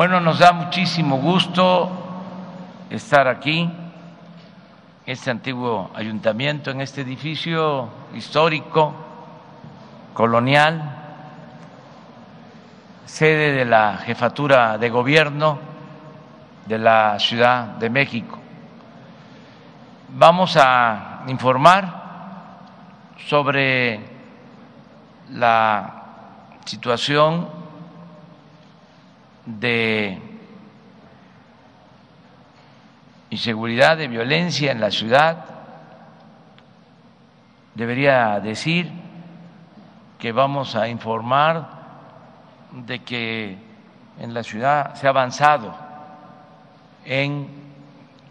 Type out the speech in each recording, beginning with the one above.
Bueno, nos da muchísimo gusto estar aquí, este antiguo ayuntamiento, en este edificio histórico, colonial, sede de la jefatura de gobierno de la Ciudad de México. Vamos a informar sobre la situación de inseguridad, de violencia en la ciudad. Debería decir que vamos a informar de que en la ciudad se ha avanzado en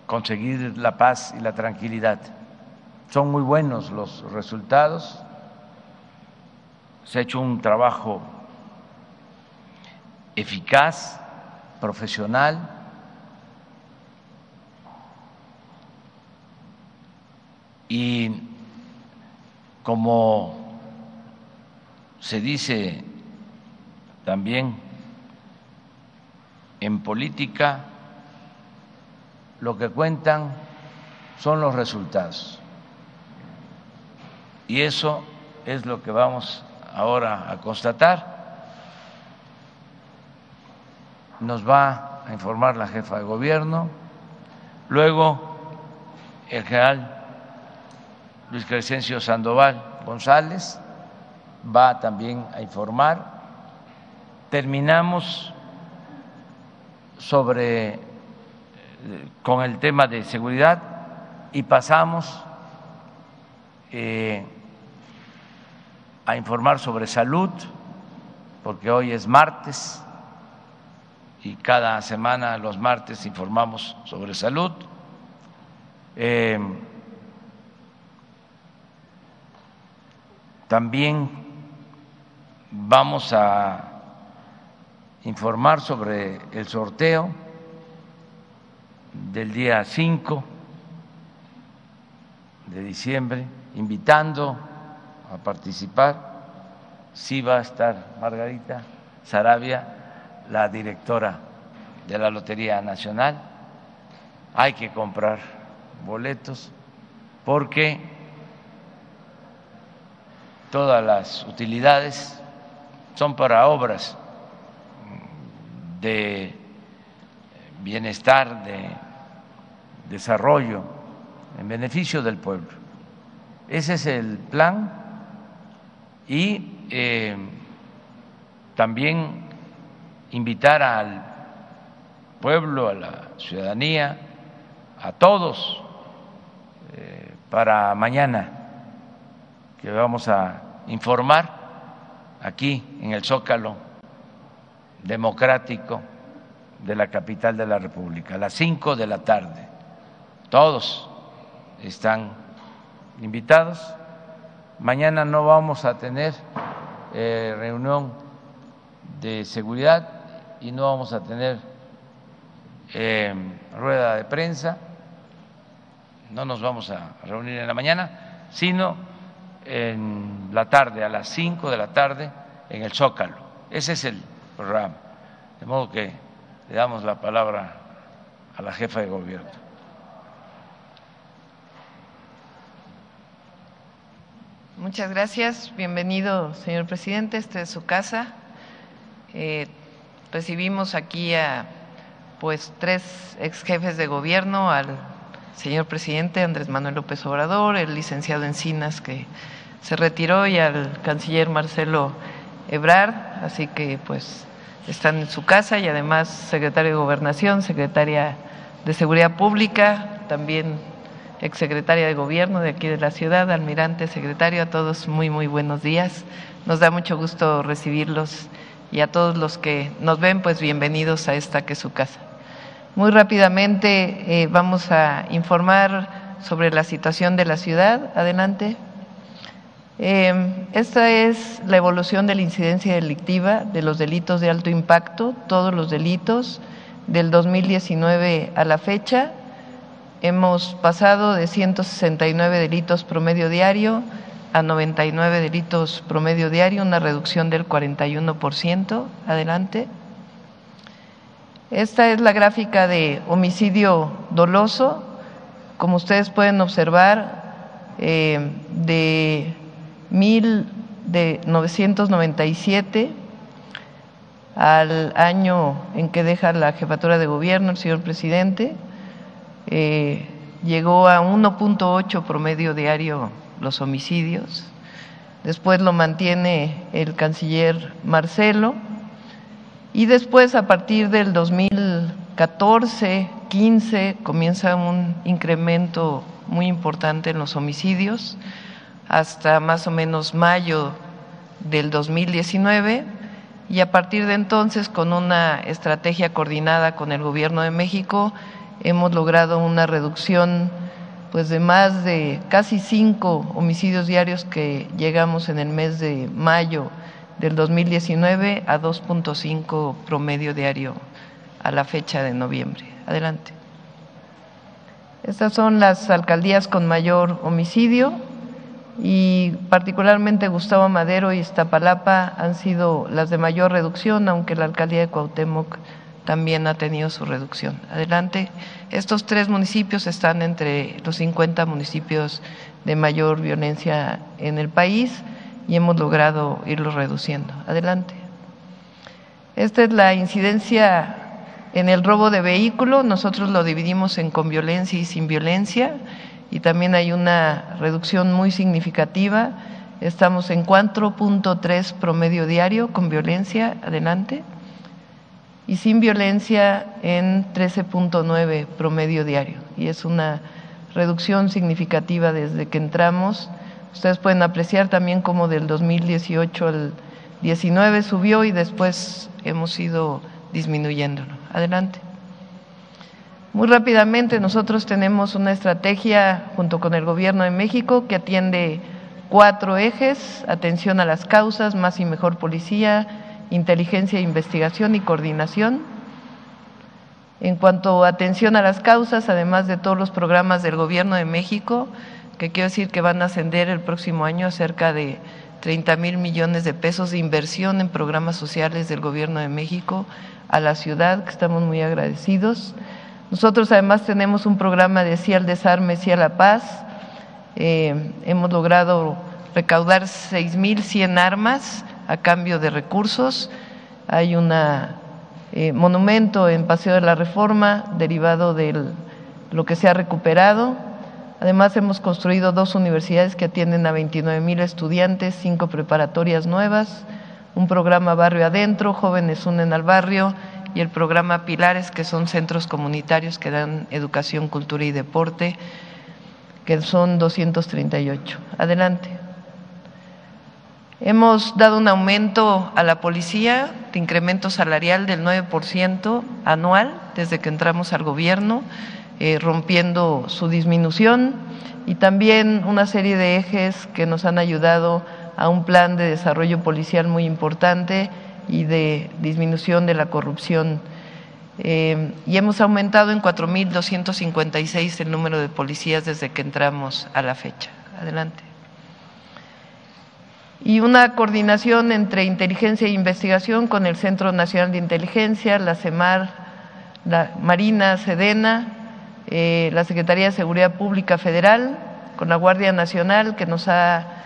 conseguir la paz y la tranquilidad. Son muy buenos los resultados. Se ha hecho un trabajo eficaz, profesional. Y como se dice también en política, lo que cuentan son los resultados. Y eso es lo que vamos ahora a constatar. Nos va a informar la jefa de gobierno, luego el general Luis Crescencio Sandoval González va también a informar. Terminamos sobre con el tema de seguridad y pasamos eh, a informar sobre salud, porque hoy es martes y cada semana los martes informamos sobre salud. Eh, también vamos a informar sobre el sorteo del día 5 de diciembre, invitando a participar. Sí va a estar Margarita Sarabia, la directora de la Lotería Nacional. Hay que comprar boletos porque todas las utilidades son para obras de bienestar, de desarrollo, en beneficio del pueblo. Ese es el plan y eh, también invitar al pueblo, a la ciudadanía, a todos eh, para mañana que vamos a informar aquí en el Zócalo democrático de la capital de la República, a las cinco de la tarde. Todos están invitados. Mañana no vamos a tener eh, reunión de seguridad y no vamos a tener eh, rueda de prensa, no nos vamos a reunir en la mañana, sino en la tarde, a las cinco de la tarde, en el Zócalo. Ese es el programa. De modo que le damos la palabra a la jefa de gobierno. Muchas gracias. Bienvenido, señor presidente. Esta es su casa. Eh, recibimos aquí a pues tres ex jefes de gobierno, al señor presidente Andrés Manuel López Obrador, el licenciado Encinas que se retiró y al canciller Marcelo Ebrard, así que pues están en su casa y además secretario de Gobernación, secretaria de Seguridad Pública, también exsecretaria de Gobierno de aquí de la ciudad, almirante, secretario, a todos muy, muy buenos días. Nos da mucho gusto recibirlos y a todos los que nos ven, pues bienvenidos a esta que es su casa. Muy rápidamente eh, vamos a informar sobre la situación de la ciudad. Adelante. Eh, esta es la evolución de la incidencia delictiva de los delitos de alto impacto, todos los delitos del 2019 a la fecha. Hemos pasado de 169 delitos promedio diario a 99 delitos promedio diario, una reducción del 41%. Adelante. Esta es la gráfica de homicidio doloso. Como ustedes pueden observar, eh, de 1997 al año en que deja la jefatura de gobierno el señor presidente, eh, llegó a 1.8 promedio diario los homicidios. Después lo mantiene el canciller Marcelo. Y después a partir del 2014, 15 comienza un incremento muy importante en los homicidios. Hasta más o menos mayo del 2019 y a partir de entonces con una estrategia coordinada con el gobierno de México hemos logrado una reducción pues de más de casi cinco homicidios diarios que llegamos en el mes de mayo del 2019 a 2.5 promedio diario a la fecha de noviembre. Adelante. Estas son las alcaldías con mayor homicidio y particularmente Gustavo Madero y Iztapalapa han sido las de mayor reducción, aunque la alcaldía de Cuauhtémoc también ha tenido su reducción. Adelante. Estos tres municipios están entre los 50 municipios de mayor violencia en el país y hemos logrado irlos reduciendo. Adelante. Esta es la incidencia en el robo de vehículo. Nosotros lo dividimos en con violencia y sin violencia y también hay una reducción muy significativa. Estamos en 4.3 promedio diario con violencia, adelante, y sin violencia en 13.9 promedio diario. Y es una reducción significativa desde que entramos. Ustedes pueden apreciar también cómo del 2018 al 19 subió y después hemos ido disminuyéndolo. Adelante. Muy rápidamente, nosotros tenemos una estrategia junto con el Gobierno de México que atiende cuatro ejes, atención a las causas, más y mejor policía, inteligencia, investigación y coordinación. En cuanto a atención a las causas, además de todos los programas del Gobierno de México, que quiero decir que van a ascender el próximo año cerca de 30 mil millones de pesos de inversión en programas sociales del Gobierno de México a la ciudad, que estamos muy agradecidos. Nosotros además tenemos un programa de Sí al Desarme, Sí a la Paz. Eh, hemos logrado recaudar 6.100 armas a cambio de recursos. Hay un eh, monumento en Paseo de la Reforma derivado de lo que se ha recuperado. Además, hemos construido dos universidades que atienden a 29 mil estudiantes, cinco preparatorias nuevas, un programa Barrio Adentro, Jóvenes Unen al Barrio y el programa Pilares, que son centros comunitarios que dan educación, cultura y deporte, que son 238. Adelante. Hemos dado un aumento a la policía de incremento salarial del 9% anual desde que entramos al gobierno, eh, rompiendo su disminución y también una serie de ejes que nos han ayudado a un plan de desarrollo policial muy importante y de disminución de la corrupción. Eh, y hemos aumentado en 4.256 el número de policías desde que entramos a la fecha. Adelante. Y una coordinación entre inteligencia e investigación con el Centro Nacional de Inteligencia, la CEMAR, la Marina, Sedena, eh, la Secretaría de Seguridad Pública Federal, con la Guardia Nacional, que nos ha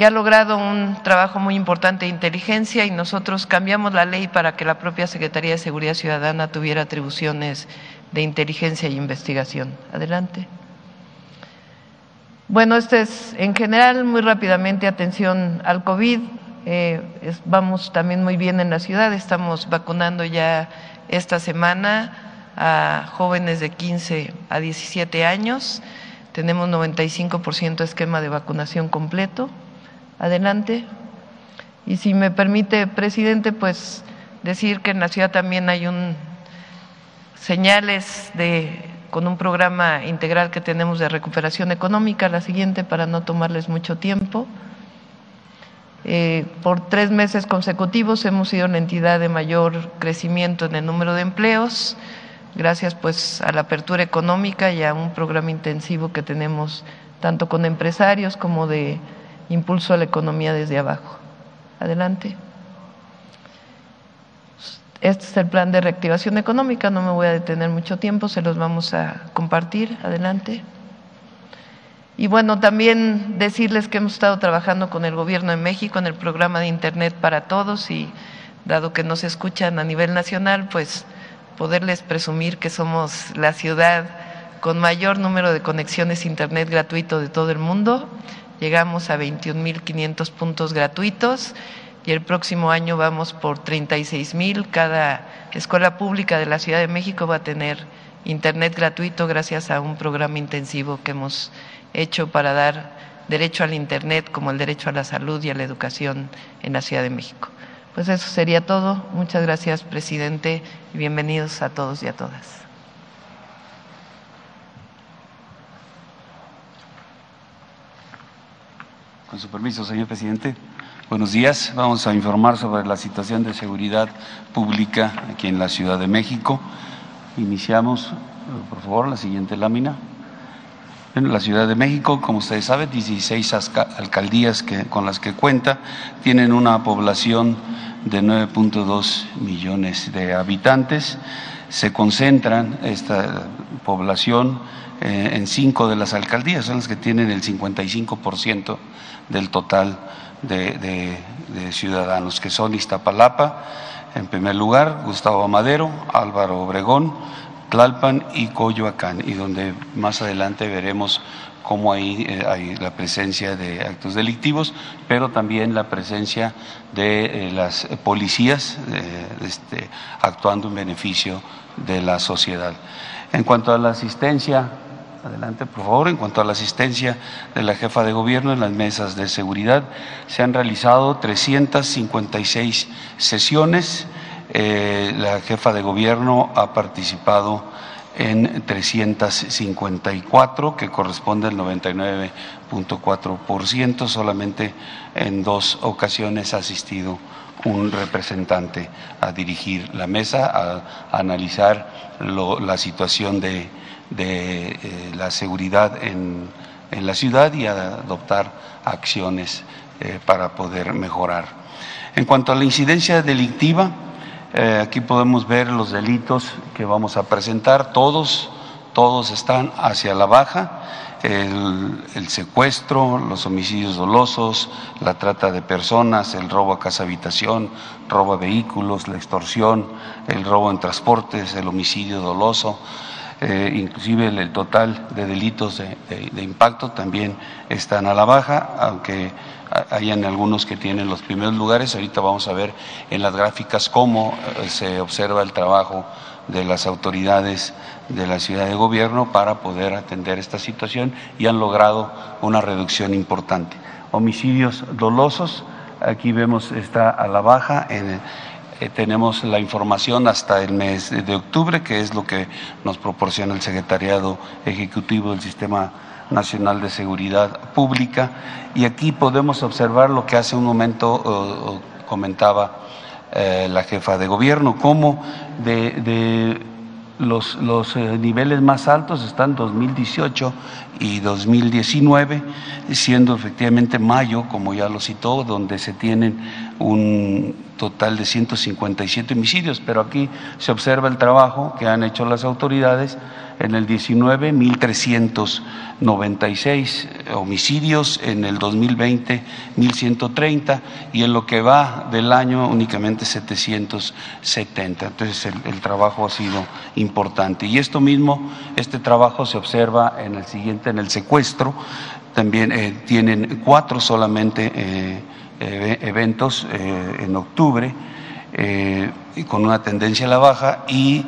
que ha logrado un trabajo muy importante de inteligencia y nosotros cambiamos la ley para que la propia Secretaría de Seguridad Ciudadana tuviera atribuciones de inteligencia e investigación. Adelante. Bueno, este es en general muy rápidamente atención al COVID. Eh, vamos también muy bien en la ciudad, estamos vacunando ya esta semana a jóvenes de 15 a 17 años. Tenemos 95% esquema de vacunación completo. Adelante. Y si me permite, presidente, pues decir que en la ciudad también hay un señales de con un programa integral que tenemos de recuperación económica, la siguiente para no tomarles mucho tiempo. Eh, por tres meses consecutivos hemos sido la entidad de mayor crecimiento en el número de empleos, gracias pues a la apertura económica y a un programa intensivo que tenemos tanto con empresarios como de impulso a la economía desde abajo. Adelante. Este es el plan de reactivación económica, no me voy a detener mucho tiempo, se los vamos a compartir. Adelante. Y bueno, también decirles que hemos estado trabajando con el Gobierno de México en el programa de Internet para Todos y dado que nos escuchan a nivel nacional, pues poderles presumir que somos la ciudad con mayor número de conexiones Internet gratuito de todo el mundo. Llegamos a 21.500 puntos gratuitos y el próximo año vamos por 36 mil. Cada escuela pública de la Ciudad de México va a tener Internet gratuito gracias a un programa intensivo que hemos hecho para dar derecho al Internet como el derecho a la salud y a la educación en la Ciudad de México. Pues eso sería todo. Muchas gracias, presidente, y bienvenidos a todos y a todas. Con su permiso, señor presidente. Buenos días. Vamos a informar sobre la situación de seguridad pública aquí en la Ciudad de México. Iniciamos, por favor, la siguiente lámina. En la Ciudad de México, como ustedes saben, 16 alcaldías con las que cuenta tienen una población de 9.2 millones de habitantes. Se concentran esta población eh, en cinco de las alcaldías, son las que tienen el 55% del total de, ciudadanos, que son Iztapalapa, en primer lugar, Gustavo Madero, Álvaro Obregón, Tlalpan y Coyoacán, y donde más adelante veremos cómo ahí eh, hay la presencia de actos delictivos, pero también la presencia de eh, las policías eh, este, actuando en beneficio de la sociedad. En cuanto a la asistencia Adelante, por favor. En cuanto a la asistencia de la jefa de gobierno en las mesas de seguridad, se han realizado 356 sesiones. Eh, la jefa de gobierno ha participado en 354, que corresponde al 99.4%. Solamente en dos ocasiones ha asistido un representante a dirigir la mesa, a, analizar la situación de de eh, la seguridad en, en, la ciudad y adoptar acciones eh, para poder mejorar. En cuanto a la incidencia delictiva, eh, aquí podemos ver los delitos que vamos a presentar, todos, todos están hacia la baja. El, el, secuestro, los homicidios dolosos, la trata de personas, el robo a casa habitación, robo a vehículos, la extorsión, el robo en transportes, el homicidio doloso, eh, inclusive el, total de delitos de, impacto también están a la baja, aunque hayan algunos que tienen los primeros lugares. Ahorita vamos a ver en las gráficas cómo eh, se observa el trabajo de las autoridades de la ciudad de gobierno para poder atender esta situación y han logrado una reducción importante. Homicidios dolosos, aquí vemos está a la baja en eh, tenemos la información hasta el mes de octubre, que es lo que nos proporciona el Secretariado Ejecutivo del Sistema Nacional de Seguridad Pública. Y aquí podemos observar lo que hace un momento comentaba eh, la jefa de gobierno, cómo de, los, los eh, niveles más altos están 2018 y 2019, siendo efectivamente mayo, como ya lo citó, donde se tienen un total de 157 homicidios, pero aquí se observa el trabajo que han hecho las autoridades en el 19, 1.396 homicidios, en el 2020, 1.130 y en lo que va del año únicamente 770. Entonces el, trabajo ha sido importante. Y esto mismo, este trabajo se observa en el siguiente, en el secuestro. También eh, tienen cuatro solamente. Eh, eventos eh, en octubre eh, con una tendencia a la baja y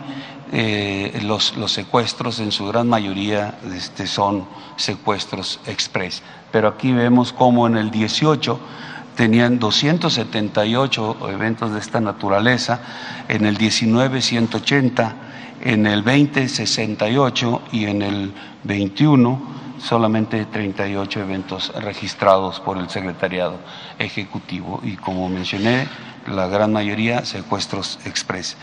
eh, los, los, secuestros en su gran mayoría este, son secuestros express. Pero aquí vemos como en el 18 tenían 278 eventos de esta naturaleza, en el 19 180, en el 20 68 y en el 21 solamente 38 eventos registrados por el Secretariado Ejecutivo y como mencioné, la gran mayoría secuestros express.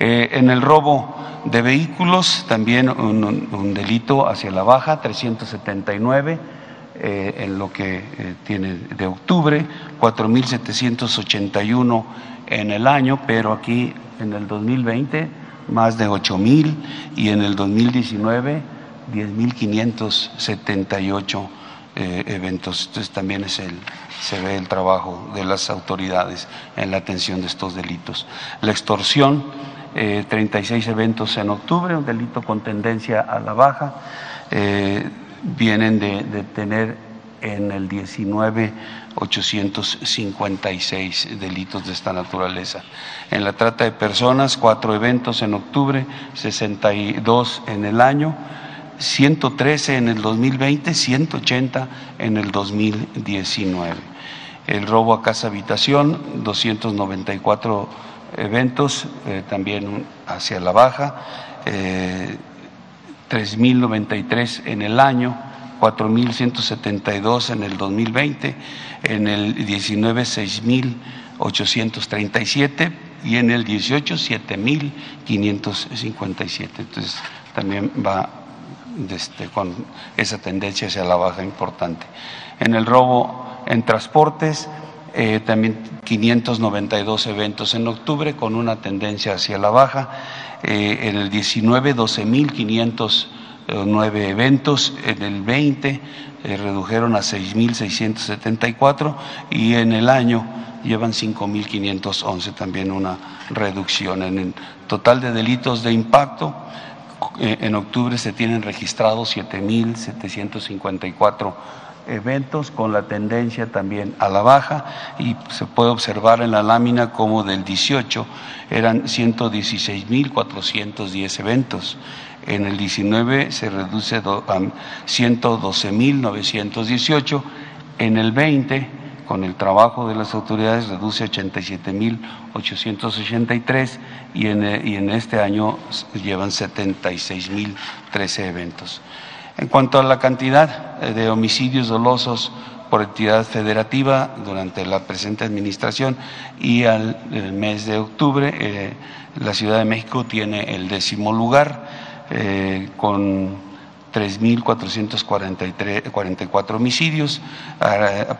Eh, en el robo de vehículos, también un, delito hacia la baja, 379. eh, en lo que eh, tiene de octubre, 4.781 en el año, pero aquí en el 2020 más de 8.000 y en el 2019 10.578 eh, eventos. Entonces también es el, se ve el trabajo de las autoridades en la atención de estos delitos. La extorsión, 36 eventos en octubre, un delito con tendencia a la baja vienen de, tener en el 19 856 delitos de esta naturaleza. En la trata de personas, cuatro eventos en octubre, 62 en el año, 113 en el 2020, 180 en el 2019. El robo a casa habitación, 294 eventos, eh, también hacia la baja. Eh, 3.093 en el año, 4.172 en el 2020, en el 19 6.837 y en el 18 7.557. Entonces también va este, con esa tendencia hacia la baja importante. En el robo en transportes, eh, también 592 eventos en octubre con una tendencia hacia la baja. Eh, en el 19, 12.509 eventos, en el 20 eh, redujeron a 6.674 y en el año llevan 5.511, también una reducción. En el total de delitos de impacto, en octubre se tienen registrados 7.754 eventos con la tendencia también a la baja y se puede observar en la lámina como del 18 eran 116.410 eventos. En el 19 se reduce a 112.918. En el 20, con el trabajo de las autoridades, reduce a 87.883 y en, y en este año llevan 76.013 eventos. En cuanto a la cantidad eh, de homicidios dolosos por entidad federativa durante la presente administración y al mes de octubre, eh, la Ciudad de México tiene el décimo lugar eh, con 3.444 homicidios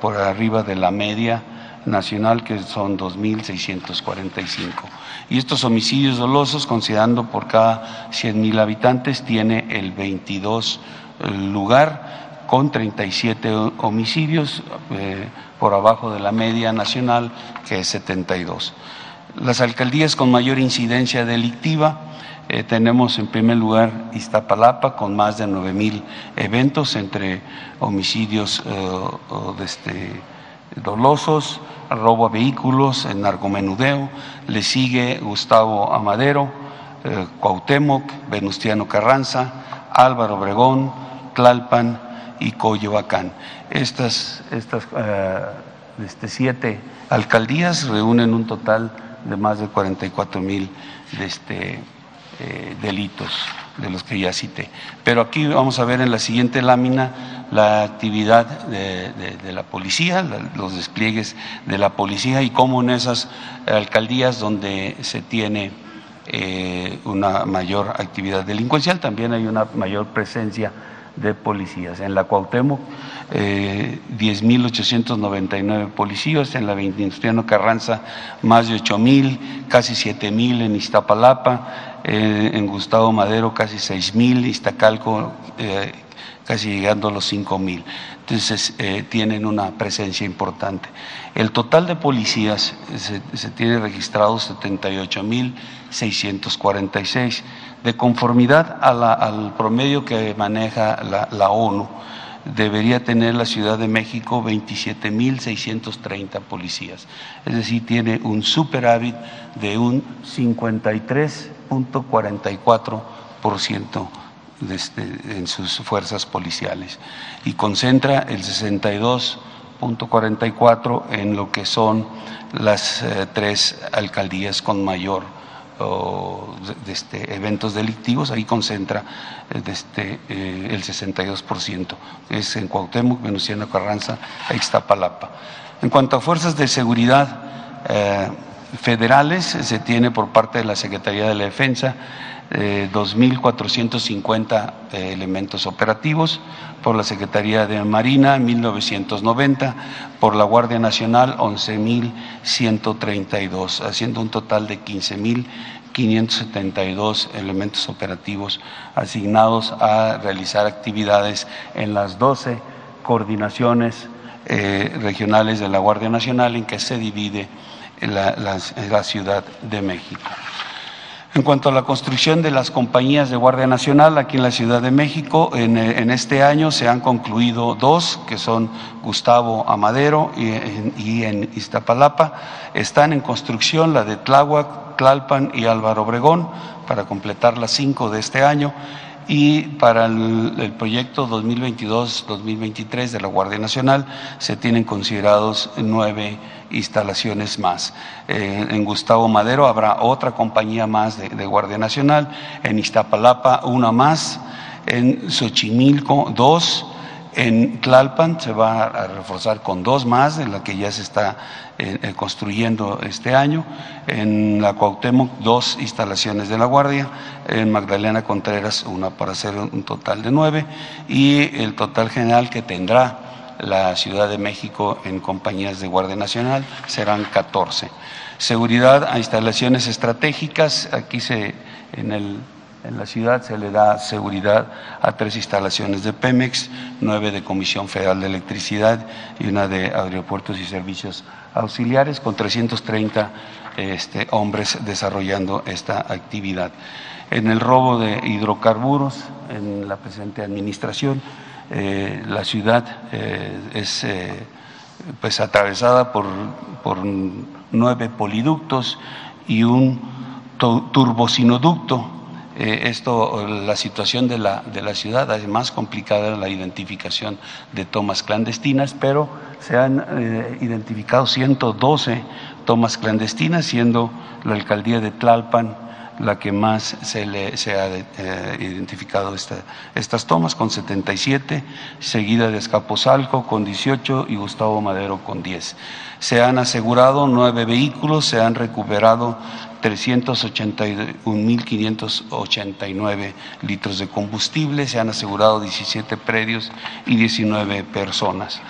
por arriba de la media nacional que son 2.645. Y estos homicidios dolosos, considerando por cada 100.000 habitantes, tiene el 22 lugar con 37 homicidios eh, por abajo de la media nacional que es 72. Las alcaldías con mayor incidencia delictiva eh, tenemos en primer lugar Iztapalapa con más de 9 mil eventos entre homicidios eh, este, dolosos, robo a vehículos, narcomenudeo. Le sigue Gustavo Amadero, Cuauhtémoc, Venustiano Carranza, Álvaro Obregón, Tlalpan y Coyoacán. Estas, estas eh, este, siete alcaldías reúnen un total de más de 44 mil este, eh, delitos de los que ya cité. Pero aquí vamos a ver en la siguiente lámina la actividad de, la policía, los despliegues de la policía y cómo en esas alcaldías donde se tiene eh, una mayor actividad delincuencial. También hay una mayor presencia de policías. En la Cuauhtémoc, eh, 10.899 policías, en la Venustiano Carranza, más de 8.000, casi 7.000 en Iztapalapa, eh, en Gustavo Madero, casi 6.000, Iztacalco, eh, casi llegando a los 5.000. Entonces, eh, tienen una presencia importante. El total de policías se, tiene registrados 78.646 de conformidad al promedio que maneja la, ONU, debería tener la Ciudad de México 27.630 policías. Es decir, tiene un superávit de un 53.44% este, en sus fuerzas policiales y concentra el 62.44% en lo que son las eh, tres alcaldías con mayor de este, eventos delictivos, ahí concentra este, eh, el 62%, es en Cuauhtémoc, Venustiano Carranza Ixtapalapa. En cuanto a fuerzas de seguridad, eh, federales se tiene por parte de la Secretaría de la Defensa 2.450 eh, elementos operativos, por la Secretaría de Marina 1.990, por la Guardia Nacional 11.132, haciendo un total de 15.572 elementos operativos asignados a realizar actividades en las 12 coordinaciones eh, regionales de la Guardia Nacional en que se divide la Ciudad de México. En cuanto a la construcción de las compañías de Guardia Nacional aquí en la Ciudad de México, en, eh, este año se han concluido dos, que son Gustavo Amadero y, en Iztapalapa. Están en construcción la de Tláhuac, Tlalpan y Álvaro Obregón para completar las cinco de este año y para el, proyecto 2022-2023 de la Guardia Nacional se tienen considerados nueve instalaciones más. Eh, en Gustavo Madero habrá otra compañía más de, Guardia Nacional, en Iztapalapa una más, en Xochimilco dos, en Tlalpan se va a reforzar con dos más, de la que ya se está eh, eh, construyendo este año. En la Cuauhtémoc, dos instalaciones de la Guardia. En Magdalena Contreras, una para hacer un total de nueve. Y el total general que tendrá la Ciudad de México en compañías de Guardia Nacional serán 14. Seguridad a instalaciones estratégicas. Aquí se, en el en la ciudad se le da seguridad a tres instalaciones de Pemex, nueve de Comisión Federal de Electricidad y una de Aeropuertos y Servicios Auxiliares, con 330 este, hombres desarrollando esta actividad. En el robo de hidrocarburos, en la presente administración, eh, la ciudad eh, es eh, pues atravesada por, por nueve poliductos y un turbocinoducto. Eh, esto, la situación de la, de la ciudad es más complicada la identificación de tomas clandestinas, pero se han eh, identificado 112 tomas clandestinas, siendo la alcaldía de Tlalpan la que más se, le, ha eh, identificado estas tomas, con 77, seguida de Escaposalco con 18 y Gustavo Madero con 10. Se han asegurado nueve vehículos, se han recuperado 381.589 litros de combustible, se han asegurado 17 predios y 19 personas.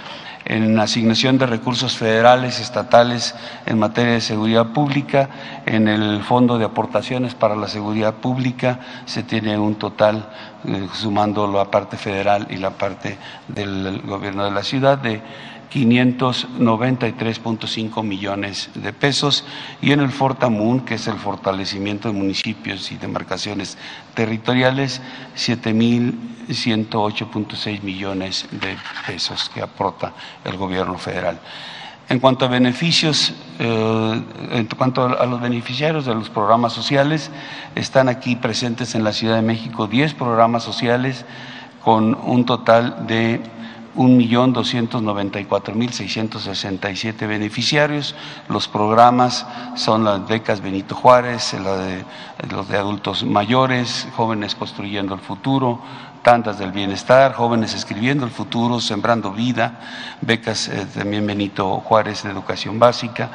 En asignación de recursos federales, estatales en materia de seguridad pública, en el Fondo de Aportaciones para la Seguridad Pública se tiene un total, eh, sumando la parte federal y la parte del gobierno de la ciudad, de 593.5 millones de pesos y en el Fortamun, que es el fortalecimiento de municipios y demarcaciones territoriales, 7.108.6 millones de pesos que aporta el gobierno federal. En cuanto a beneficios, eh, en cuanto a los beneficiarios de los programas sociales, están aquí presentes en la Ciudad de México 10 programas sociales con un total de 1.294.667 beneficiarios. Los programas son las becas Benito Juárez, la de, los de adultos mayores, jóvenes construyendo el futuro, tantas del bienestar, jóvenes escribiendo el futuro, sembrando vida, becas eh, también Benito Juárez de educación básica.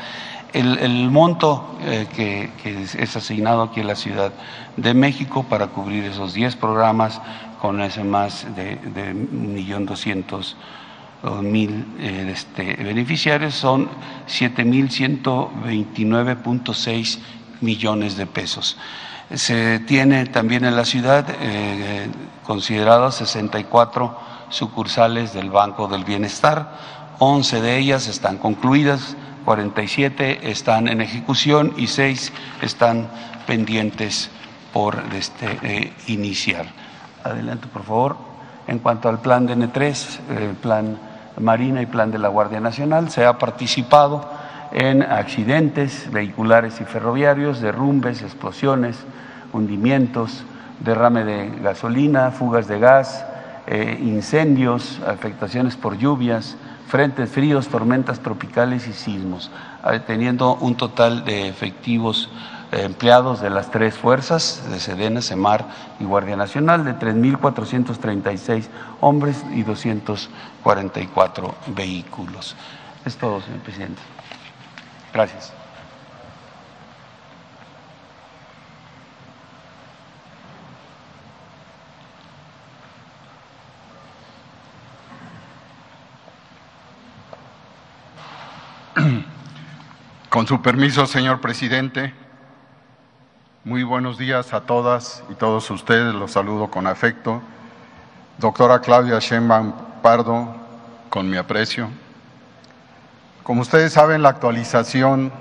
El, monto eh, que, es asignado aquí en la Ciudad de México para cubrir esos 10 programas con ese más de, de 1.200.000 eh, este, beneficiarios, son 7.129.6 millones de pesos. Se tiene también en la ciudad eh, considerados 64 sucursales del Banco del Bienestar, 11 de ellas están concluidas, 47 están en ejecución y 6 están pendientes por este, eh, iniciar. Adelante, por favor. En cuanto al plan de N3, el plan Marina y plan de la Guardia Nacional, se ha participado en accidentes vehiculares y ferroviarios, derrumbes, explosiones, hundimientos, derrame de gasolina, fugas de gas, eh, incendios, afectaciones por lluvias, frentes fríos, tormentas tropicales y sismos, eh, teniendo un total de efectivos empleados de las tres fuerzas, de Sedena, Semar y Guardia Nacional, de 3.436 hombres y 244 vehículos. Es todo, señor presidente. Gracias. Con su permiso, señor presidente muy buenos días a todas y todos ustedes, los saludo con afecto. Doctora Claudia Sheinbaum Pardo, con mi aprecio. Como ustedes saben, la actualización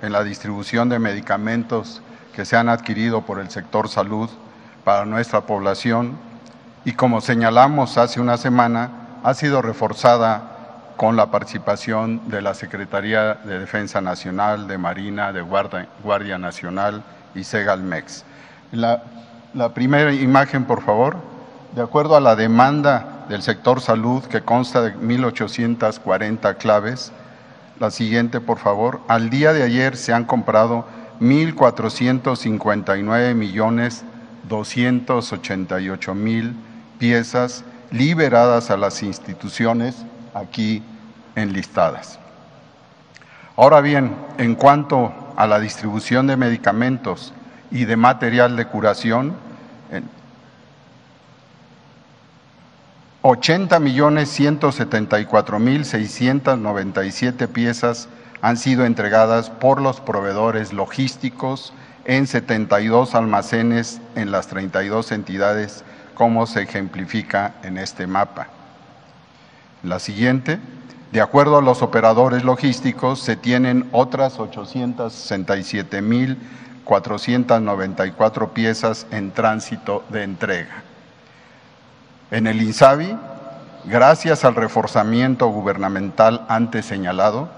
en la distribución de medicamentos que se han adquirido por el sector salud para nuestra población y como señalamos hace una semana, ha sido reforzada con la participación de la Secretaría de Defensa Nacional, de Marina, de Guardia, Nacional y Segalmex. La, la primera imagen, por favor. De acuerdo a la demanda del sector salud, que consta de 1.840 claves, la siguiente, por favor. Al día de ayer se han comprado 1.459 millones 288 mil piezas liberadas a las instituciones aquí enlistadas. Ahora bien, en cuanto a la distribución de medicamentos y de material de curación, 80 millones 174 mil 697 piezas han sido entregadas por los proveedores logísticos en 72 almacenes en las 32 entidades, como se ejemplifica en este mapa. La siguiente, de acuerdo a los operadores logísticos, se tienen otras 867.494 piezas en tránsito de entrega. En el INSABI, gracias al reforzamiento gubernamental antes señalado,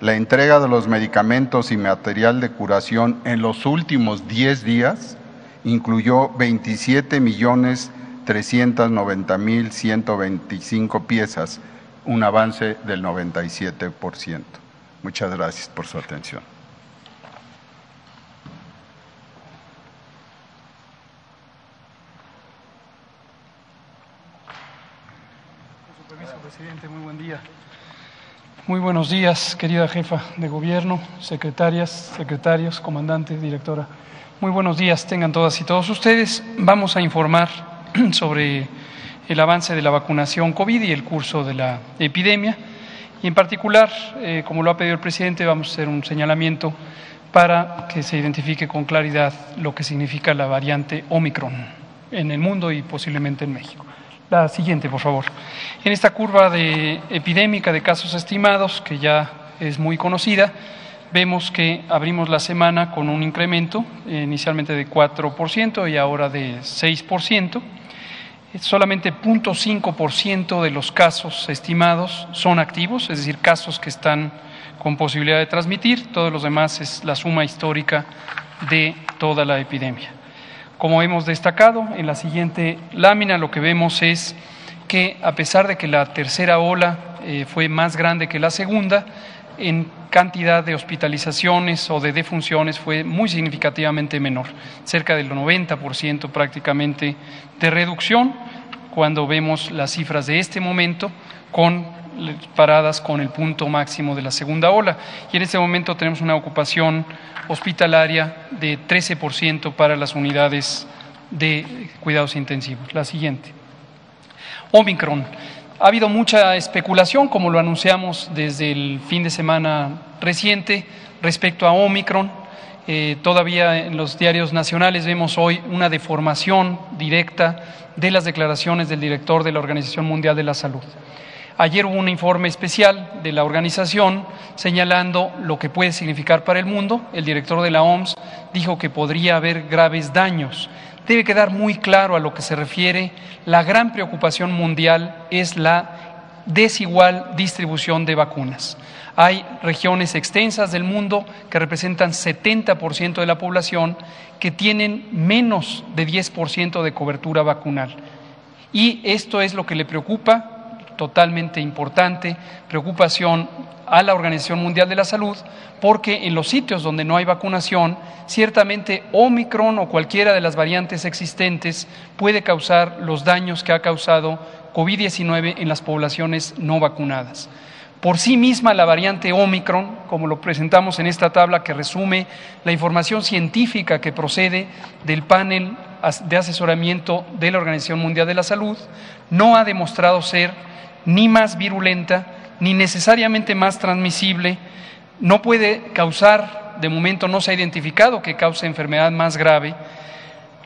la entrega de los medicamentos y material de curación en los últimos 10 días incluyó 27 millones 390 mil 125 piezas, un avance del 97%. Muchas gracias por su atención. Presidente, muy buen día. Muy buenos días, querida jefa de gobierno, secretarias, secretarios, comandante, directora. Muy buenos días, tengan todas y todos ustedes. Vamos a informar sobre el avance de la vacunación COVID y el curso de la epidemia. Y en particular, eh, como lo ha pedido el presidente, vamos a hacer un señalamiento para que se identifique con claridad lo que significa la variante Omicron en el mundo y posiblemente en México. La siguiente, por favor. En esta curva de epidémica de casos estimados, que ya es muy conocida, vemos que abrimos la semana con un incremento inicialmente de 4% y ahora de 6%. Solamente 0.5% de los casos estimados son activos, es decir, casos que están con posibilidad de transmitir. Todos los demás es la suma histórica de toda la epidemia. Como hemos destacado, en la siguiente lámina lo que vemos es que a pesar de que la tercera ola eh, fue más grande que la segunda, en cantidad de hospitalizaciones o de defunciones fue muy significativamente menor, cerca del 90% prácticamente de reducción cuando vemos las cifras de este momento con paradas con el punto máximo de la segunda ola. Y en este momento tenemos una ocupación hospitalaria de 13% para las unidades de cuidados intensivos. La siguiente. Omicron. Ha habido mucha especulación, como lo anunciamos desde el fin de semana reciente, respecto a Omicron. Eh, todavía en los diarios nacionales vemos hoy una deformación directa de las declaraciones del director de la Organización Mundial de la Salud. Ayer hubo un informe especial de la organización señalando lo que puede significar para el mundo. El director de la OMS dijo que podría haber graves daños. Debe quedar muy claro a lo que se refiere. La gran preocupación mundial es la desigual distribución de vacunas. Hay regiones extensas del mundo que representan 70% de la población que tienen menos de 10% de cobertura vacunal. Y esto es lo que le preocupa totalmente importante, preocupación a la Organización Mundial de la Salud, porque en los sitios donde no hay vacunación, ciertamente Omicron o cualquiera de las variantes existentes puede causar los daños que ha causado COVID-19 en las poblaciones no vacunadas. Por sí misma la variante Omicron, como lo presentamos en esta tabla que resume la información científica que procede del panel de asesoramiento de la Organización Mundial de la Salud, no ha demostrado ser ni más virulenta, ni necesariamente más transmisible no puede causar, de momento no se ha identificado que cause enfermedad más grave,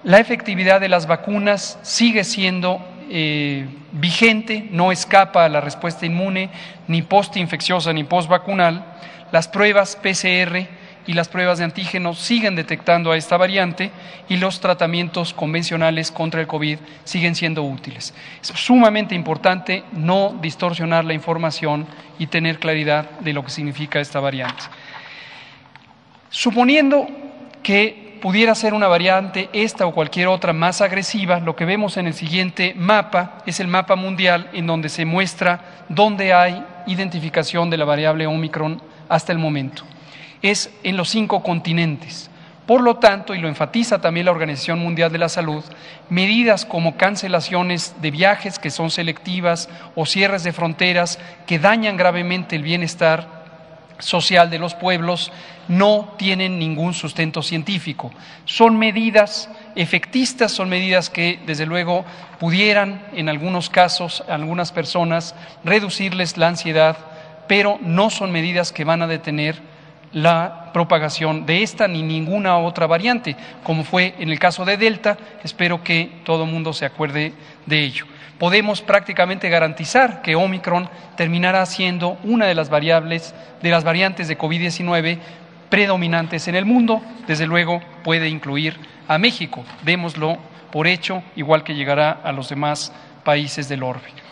la efectividad de las vacunas sigue siendo eh, vigente, no escapa a la respuesta inmune, ni postinfecciosa ni postvacunal. Las pruebas PCR y las pruebas de antígenos siguen detectando a esta variante y los tratamientos convencionales contra el COVID siguen siendo útiles. Es sumamente importante no distorsionar la información y tener claridad de lo que significa esta variante. Suponiendo que pudiera ser una variante esta o cualquier otra más agresiva, lo que vemos en el siguiente mapa es el mapa mundial en donde se muestra dónde hay identificación de la variable Omicron hasta el momento es en los cinco continentes. Por lo tanto, y lo enfatiza también la Organización Mundial de la Salud, medidas como cancelaciones de viajes que son selectivas o cierres de fronteras que dañan gravemente el bienestar social de los pueblos no tienen ningún sustento científico. Son medidas efectistas, son medidas que desde luego pudieran en algunos casos, a algunas personas, reducirles la ansiedad, pero no son medidas que van a detener la propagación de esta ni ninguna otra variante, como fue en el caso de Delta. Espero que todo el mundo se acuerde de ello. Podemos prácticamente garantizar que Omicron terminará siendo una de las variables, de las variantes de COVID-19 predominantes en el mundo. Desde luego puede incluir a México. Démoslo por hecho, igual que llegará a los demás países del orbe.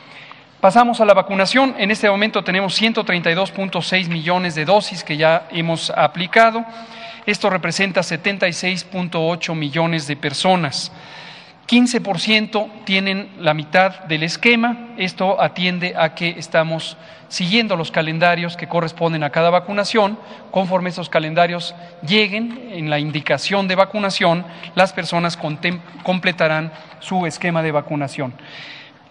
Pasamos a la vacunación. En este momento tenemos 132.6 millones de dosis que ya hemos aplicado. Esto representa 76.8 millones de personas. 15% tienen la mitad del esquema. Esto atiende a que estamos siguiendo los calendarios que corresponden a cada vacunación. Conforme esos calendarios lleguen en la indicación de vacunación, las personas completarán su esquema de vacunación.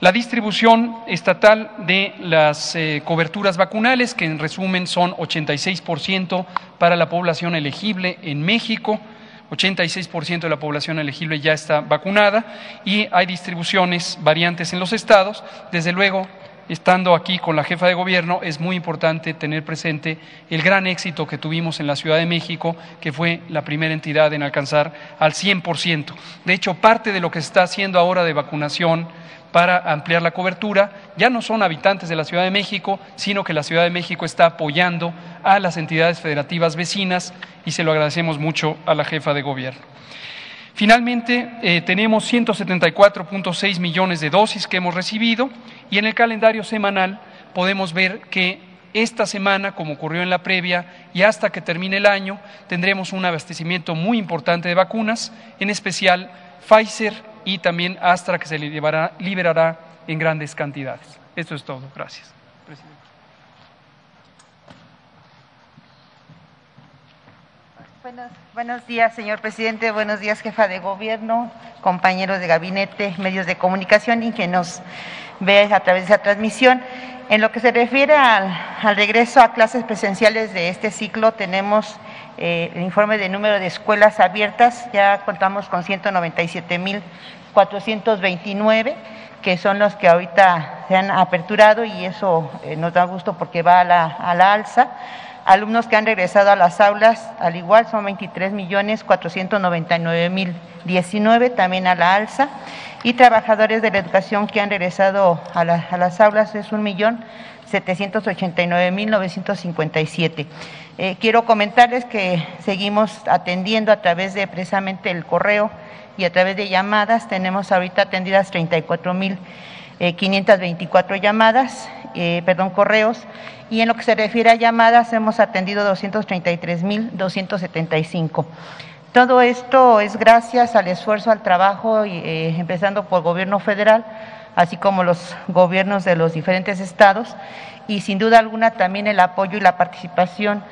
La distribución estatal de las eh, coberturas vacunales, que en resumen son 86% para la población elegible en México, 86% de la población elegible ya está vacunada y hay distribuciones variantes en los estados. Desde luego, estando aquí con la jefa de gobierno, es muy importante tener presente el gran éxito que tuvimos en la Ciudad de México, que fue la primera entidad en alcanzar al 100%. De hecho, parte de lo que se está haciendo ahora de vacunación para ampliar la cobertura. Ya no son habitantes de la Ciudad de México, sino que la Ciudad de México está apoyando a las entidades federativas vecinas y se lo agradecemos mucho a la jefa de gobierno. Finalmente, eh, tenemos 174.6 millones de dosis que hemos recibido y en el calendario semanal podemos ver que esta semana, como ocurrió en la previa, y hasta que termine el año, tendremos un abastecimiento muy importante de vacunas, en especial Pfizer y también Astra que se liberará, en grandes cantidades. Esto es todo. Gracias. Buenos, días, señor presidente. Buenos días, jefa de gobierno, compañeros de gabinete, medios de comunicación y que nos ve a través de esa transmisión. En lo que se refiere al, regreso a clases presenciales de este ciclo, tenemos eh, el informe de número de escuelas abiertas, ya contamos con 197.429, que son los que ahorita se han aperturado y eso eh, nos da gusto porque va a la, a la alza. Alumnos que han regresado a las aulas, al igual, son 23.499.019, también a la alza. Y trabajadores de la educación que han regresado a, a las aulas es un millón 789.957. Eh, quiero comentarles que seguimos atendiendo a través de precisamente el correo y a través de llamadas. Tenemos ahorita atendidas 34.524 llamadas, eh, perdón, correos. Y en lo que se refiere a llamadas, hemos atendido 233.275. Todo esto es gracias al esfuerzo, al trabajo, eh, empezando por el gobierno federal, así como los gobiernos de los diferentes estados, y sin duda alguna también el apoyo y la participación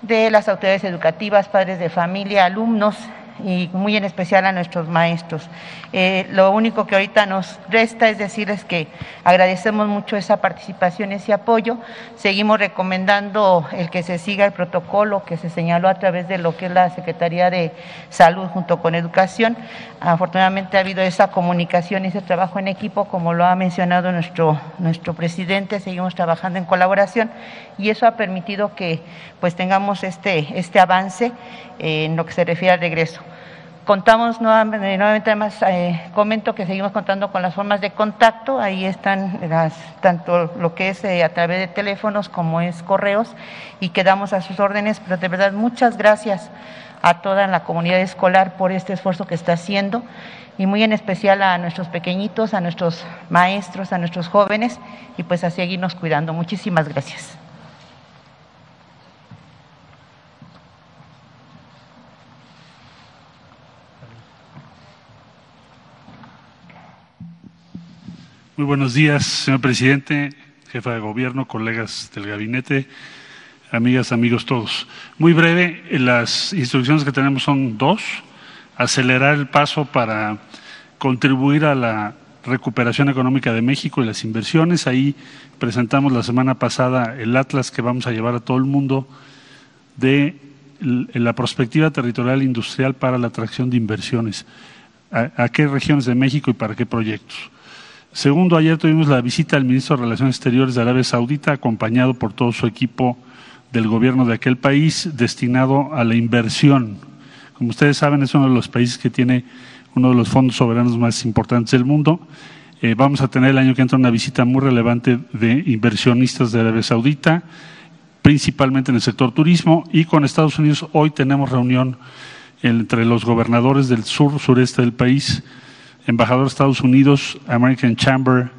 de las autoridades educativas, padres de familia, alumnos, y muy en especial a nuestros maestros. Eh, lo único que ahorita nos resta es decirles que agradecemos mucho esa participación, ese apoyo. Seguimos recomendando el que se siga el protocolo que se señaló a través de lo que es la Secretaría de Salud junto con Educación. Afortunadamente ha habido esa comunicación y ese trabajo en equipo, como lo ha mencionado nuestro, nuestro presidente. Seguimos trabajando en colaboración y eso ha permitido que pues tengamos este, este avance en lo que se refiere al regreso. Contamos nuevamente, nuevamente además, eh, comento que seguimos contando con las formas de contacto, ahí están las, tanto lo que es eh, a través de teléfonos como es correos y quedamos a sus órdenes, pero de verdad muchas gracias a toda la comunidad escolar por este esfuerzo que está haciendo y muy en especial a nuestros pequeñitos, a nuestros maestros, a nuestros jóvenes y pues a seguirnos cuidando. Muchísimas gracias. Muy buenos días, señor presidente, jefa de gobierno, colegas del gabinete, amigas, amigos todos. Muy breve, las instrucciones que tenemos son dos. Acelerar el paso para contribuir a la recuperación económica de México y las inversiones. Ahí presentamos la semana pasada el atlas que vamos a llevar a todo el mundo de la perspectiva territorial industrial para la atracción de inversiones. a qué regiones de México y para qué proyectos? Segundo, ayer tuvimos la visita del ministro de Relaciones Exteriores de Arabia Saudita, acompañado por todo su equipo del gobierno de aquel país, destinado a la inversión. Como ustedes saben, es uno de los países que tiene uno de los fondos soberanos más importantes del mundo. Eh, vamos a tener el año que entra una visita muy relevante de inversionistas de Arabia Saudita, principalmente en el sector turismo, y con Estados Unidos hoy tenemos reunión entre los gobernadores del sur, sureste del país, embajador de Estados Unidos, American Chamber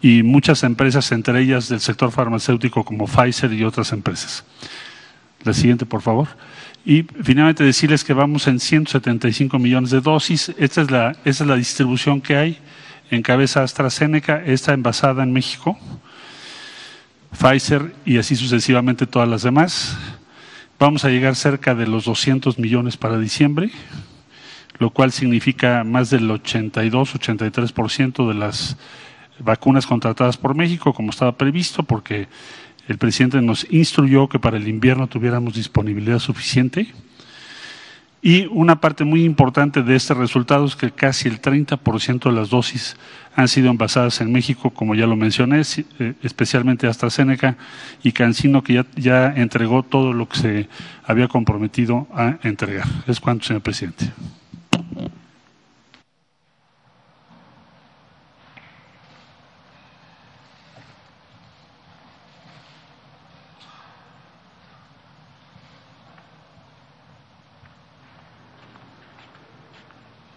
y muchas empresas, entre ellas del sector farmacéutico como Pfizer y otras empresas. La siguiente, por favor. Y finalmente decirles que vamos en 175 millones de dosis. Esta es la, esta es la distribución que hay. En cabeza AstraZeneca, está envasada en México. Pfizer y así sucesivamente todas las demás. Vamos a llegar cerca de los 200 millones para diciembre lo cual significa más del 82-83% de las vacunas contratadas por México, como estaba previsto, porque el presidente nos instruyó que para el invierno tuviéramos disponibilidad suficiente. Y una parte muy importante de este resultado es que casi el 30% de las dosis han sido envasadas en México, como ya lo mencioné, eh, especialmente AstraZeneca y Cancino, que ya, ya entregó todo lo que se había comprometido a entregar. Es cuanto, señor presidente.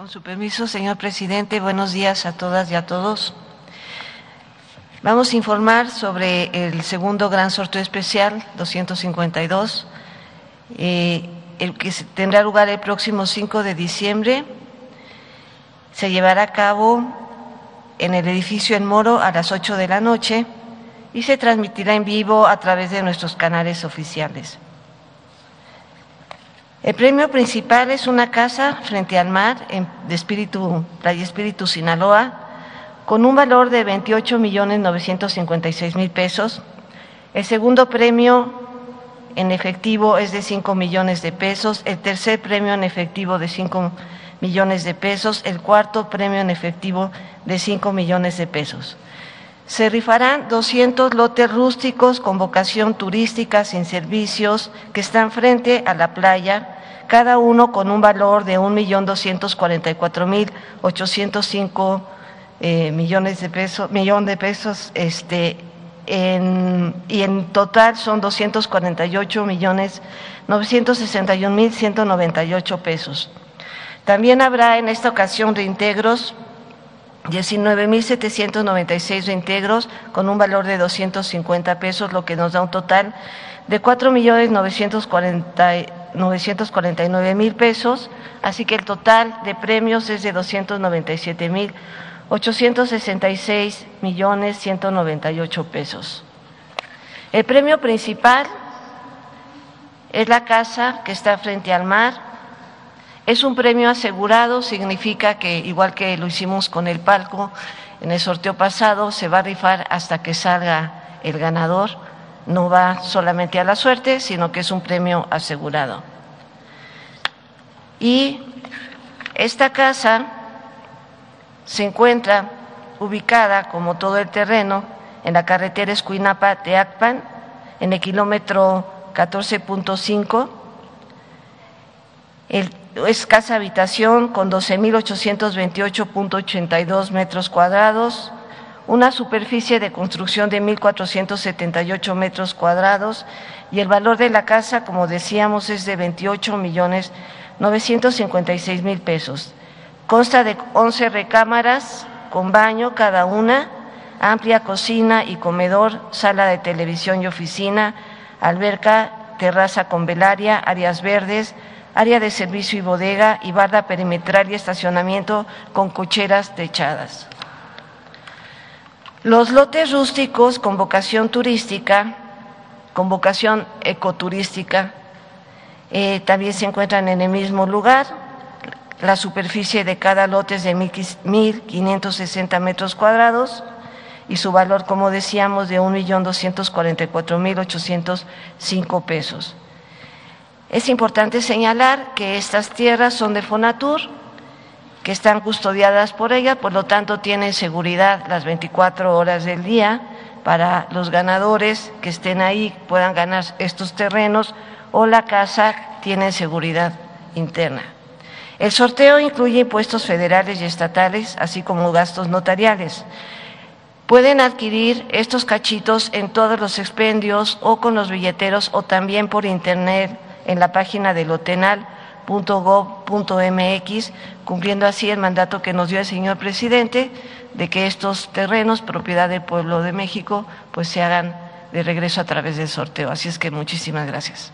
Con su permiso, señor presidente, buenos días a todas y a todos. Vamos a informar sobre el segundo gran sorteo especial 252, eh, el que tendrá lugar el próximo 5 de diciembre. Se llevará a cabo en el edificio En Moro a las 8 de la noche y se transmitirá en vivo a través de nuestros canales oficiales. El premio principal es una casa frente al mar en, de Espíritu, Playa Espíritu, Sinaloa, con un valor de 28 millones 956 mil pesos. El segundo premio en efectivo es de 5 millones de pesos. El tercer premio en efectivo de 5 millones de pesos. El cuarto premio en efectivo de 5 millones de pesos. Se rifarán 200 lotes rústicos con vocación turística sin servicios que están frente a la playa, cada uno con un valor de 1.244.805 eh, millones de pesos, millón de pesos, este, y en total son 248 millones 961 mil 198 pesos. También habrá en esta ocasión reintegros 19.796 reintegros con un valor de 250 pesos, lo que nos da un total de 4.949.000 pesos, así que el total de premios es de 297.866 millones 198 pesos. El premio principal es la casa que está frente al mar Es un premio asegurado, significa que igual que lo hicimos con el palco en el sorteo pasado, se va a rifar hasta que salga el ganador. No va solamente a la suerte, sino que es un premio asegurado. Y esta casa se encuentra ubicada, como todo el terreno, en la carretera Escuinapa-Teacpan, en el kilómetro 14.5. Es casa habitación con 12.828.82 metros cuadrados, una superficie de construcción de 1.478 metros cuadrados y el valor de la casa, como decíamos, es de 28 millones 956 mil pesos. Consta de 11 recámaras con baño cada una, amplia cocina y comedor, sala de televisión y oficina, alberca, terraza con velaria, áreas verdes, área de servicio y bodega y barda perimetral y estacionamiento con cocheras techadas. Los lotes rústicos con vocación turística, con vocación ecoturística, eh, también se encuentran en el mismo lugar, la superficie de cada lote es de 1.560 metros cuadrados y su valor, como decíamos, de 1.244.805 pesos. Es importante señalar que estas tierras son de Fonatur, que están custodiadas por ella, por lo tanto tienen seguridad las 24 horas del día para los ganadores que estén ahí, puedan ganar estos terrenos o la casa tiene seguridad interna. El sorteo incluye impuestos federales y estatales, así como gastos notariales. Pueden adquirir estos cachitos en todos los expendios o con los billeteros o también por internet en la página del lotenal.gov.mx, cumpliendo así el mandato que nos dio el señor presidente de que estos terrenos, propiedad del pueblo de México, pues se hagan de regreso a través del sorteo. Así es que muchísimas gracias.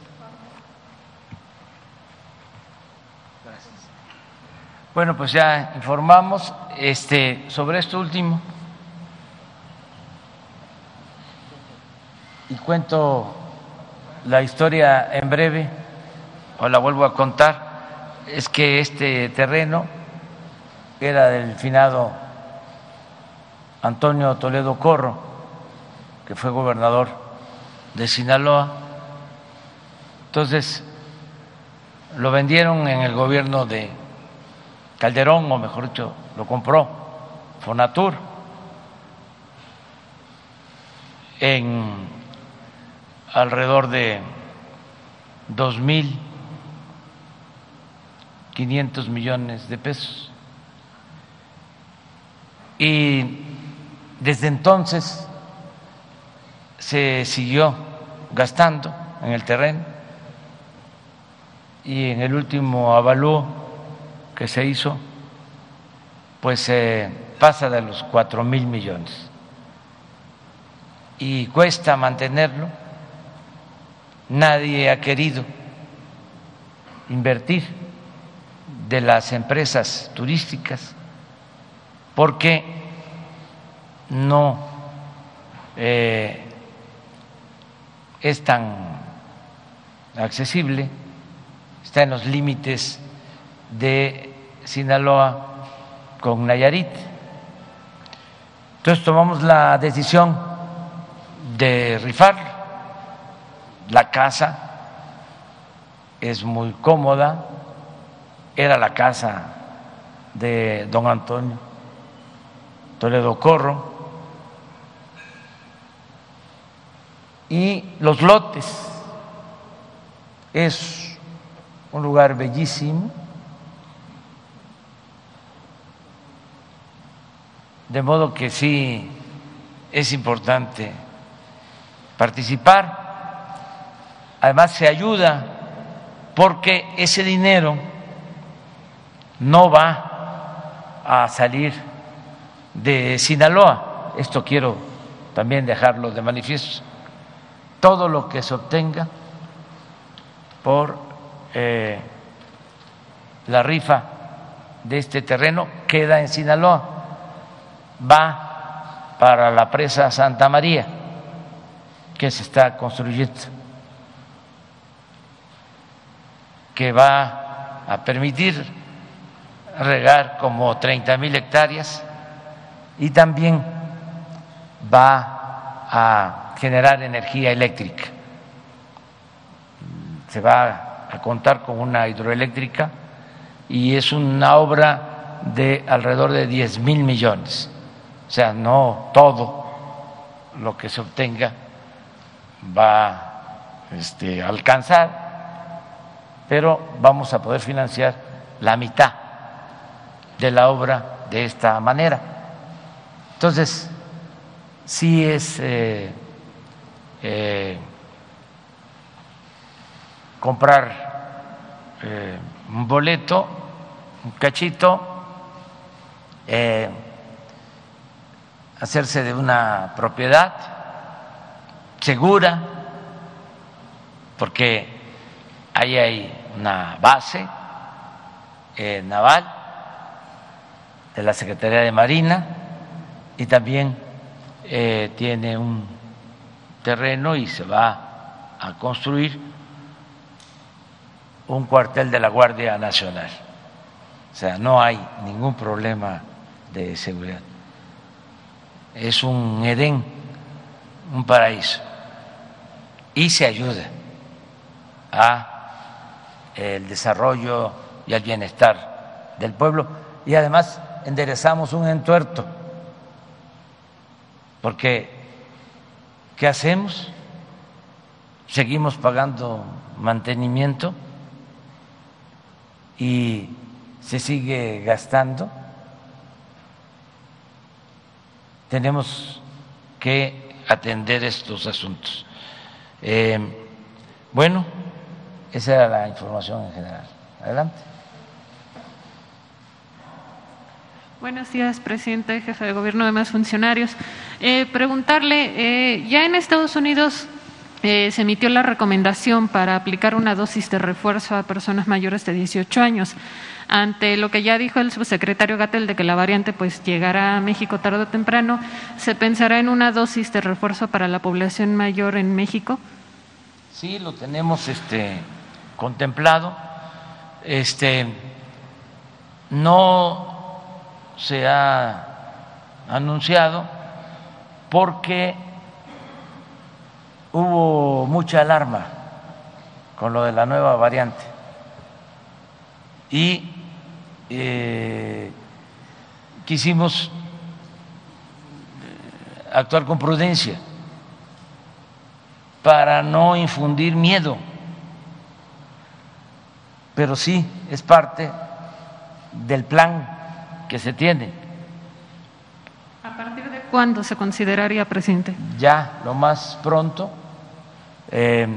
Bueno, pues ya informamos este, sobre esto último. Y cuento la historia en breve, o la vuelvo a contar. Es que este terreno era del finado Antonio Toledo Corro, que fue gobernador de Sinaloa. Entonces, lo vendieron en el gobierno de Calderón, o mejor dicho, lo compró Fonatur en alrededor de dos mil quinientos millones de pesos. Y desde entonces se siguió gastando en el terreno y en el último avalúo que se hizo, pues pasa de los cuatro mil millones y cuesta mantenerlo. Nadie ha querido invertir de las empresas turísticas porque no eh, es tan accesible, está en los límites de Sinaloa con Nayarit. Entonces tomamos la decisión de rifar. La casa es muy cómoda, era la casa de don Antonio Toledo Corro, y los lotes es un lugar bellísimo De modo que sí es importante participar. Además se ayuda porque ese dinero no va a salir de Sinaloa. Esto quiero también dejarlo de manifiesto. Todo lo que se obtenga por eh, la rifa de este terreno queda en Sinaloa va para la presa Santa María, que se está construyendo, que va a permitir regar como 30 mil hectáreas y también va a generar energía eléctrica. Se va a contar con una hidroeléctrica y es una obra de alrededor de 10 mil millones. O sea, no todo lo que se obtenga va este, alcanzar, pero vamos a poder financiar la mitad de la obra de esta manera. Entonces, sí es eh, eh, comprar eh, un boleto, un cachito, hacerse de una propiedad segura, porque ahí hay una base naval de la Secretaría de Marina y también eh, tiene un terreno y se va a construir un cuartel de la Guardia Nacional. O sea, no hay ningún problema de seguridad. Es un Edén, un paraíso. Y se ayuda a el desarrollo y al bienestar del pueblo y además enderezamos un entuerto, porque ¿qué hacemos? Seguimos pagando mantenimiento y se sigue gastando. Tenemos que atender estos asuntos. Eh, bueno, esa era la información en general. Adelante. Buenos días, presidente, jefe de gobierno, demás funcionarios. Eh, preguntarle, eh, ya en Estados Unidos eh, se emitió la recomendación para aplicar una dosis de refuerzo a personas mayores de 18 años. Ante lo que ya dijo el subsecretario Gatel de que la variante pues llegará a México tarde o temprano, ¿se pensará en una dosis de refuerzo para la población mayor en México? Sí, lo tenemos este, contemplado. Este, no se ha anunciado porque hubo mucha alarma con lo de la nueva variante. Y eh, quisimos eh, actuar con prudencia para no infundir miedo, pero sí es parte del plan que se tiene. ¿A partir de cuándo se consideraría, presidente? Ya, lo más pronto. Eh,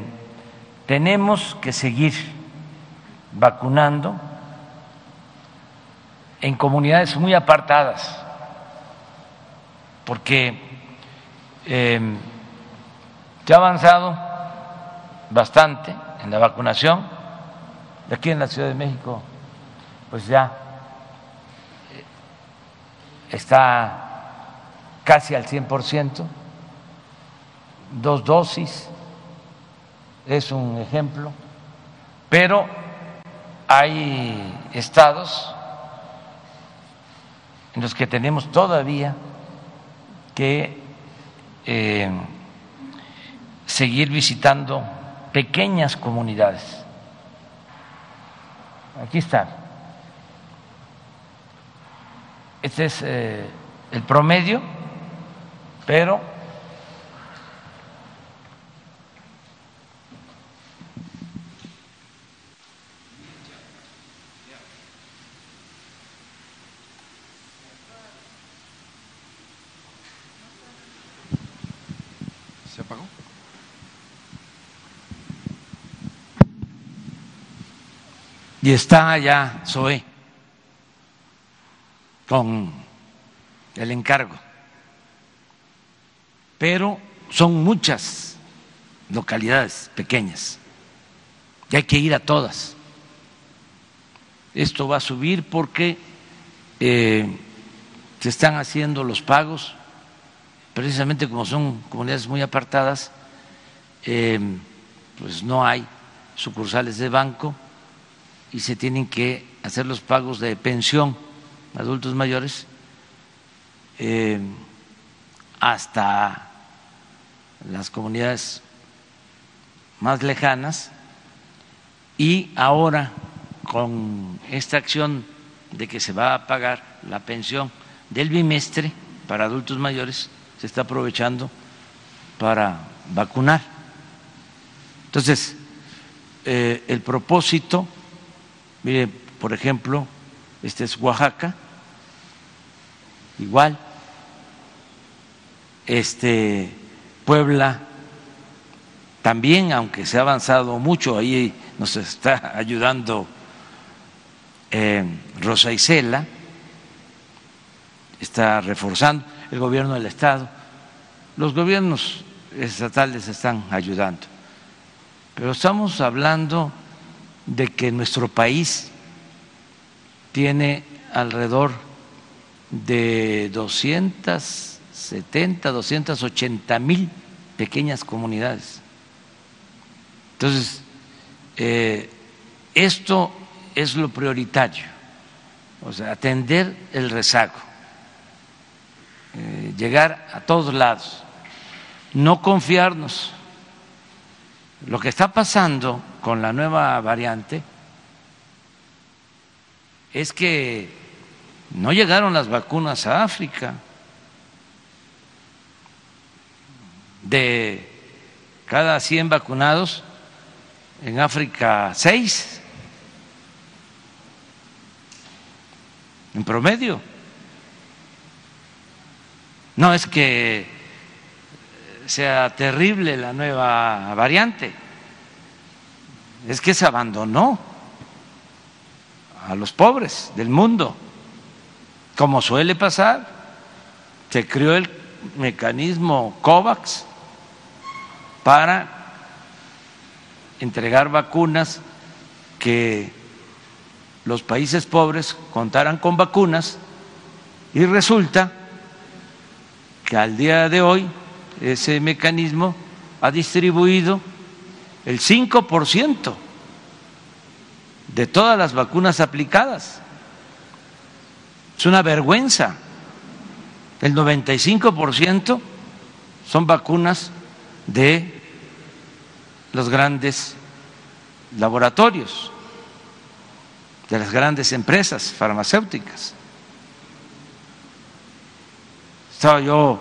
tenemos que seguir vacunando en comunidades muy apartadas, porque eh, se ha avanzado bastante en la vacunación. Aquí en la Ciudad de México, pues ya está casi al 100%, dos dosis, es un ejemplo, pero hay estados en los que tenemos todavía que eh, seguir visitando pequeñas comunidades. Aquí está. Este es eh, el promedio, pero ¿Se apagó? Y está allá Zoe con el encargo. Pero son muchas localidades pequeñas y hay que ir a todas. Esto va a subir porque eh, se están haciendo los pagos, precisamente como son comunidades muy apartadas, eh, pues no hay sucursales de banco y se tienen que hacer los pagos de pensión adultos mayores eh, hasta las comunidades más lejanas y ahora con esta acción de que se va a pagar la pensión del bimestre para adultos mayores, se está aprovechando para vacunar. Entonces, eh, el propósito, mire, por ejemplo, este es Oaxaca, igual, este Puebla también, aunque se ha avanzado mucho, ahí nos está ayudando eh, Rosa Isela, está reforzando el gobierno del Estado, los gobiernos estatales están ayudando, pero estamos hablando de que nuestro país tiene alrededor de 270, 280 mil pequeñas comunidades. Entonces, eh, esto es lo prioritario, o sea, atender el rezago, eh, llegar a todos lados, no confiarnos. Lo que está pasando con la nueva variante es que no llegaron las vacunas a África. De cada 100 vacunados, en África 6, en promedio. No es que sea terrible la nueva variante, es que se abandonó a los pobres del mundo, como suele pasar. Se creó el mecanismo COVAX para entregar vacunas que los países pobres contaran con vacunas y resulta que al día de hoy ese mecanismo ha distribuido el 5% de todas las vacunas aplicadas. Es una vergüenza. El 95% son vacunas de los grandes laboratorios, de las grandes empresas farmacéuticas. Estaba yo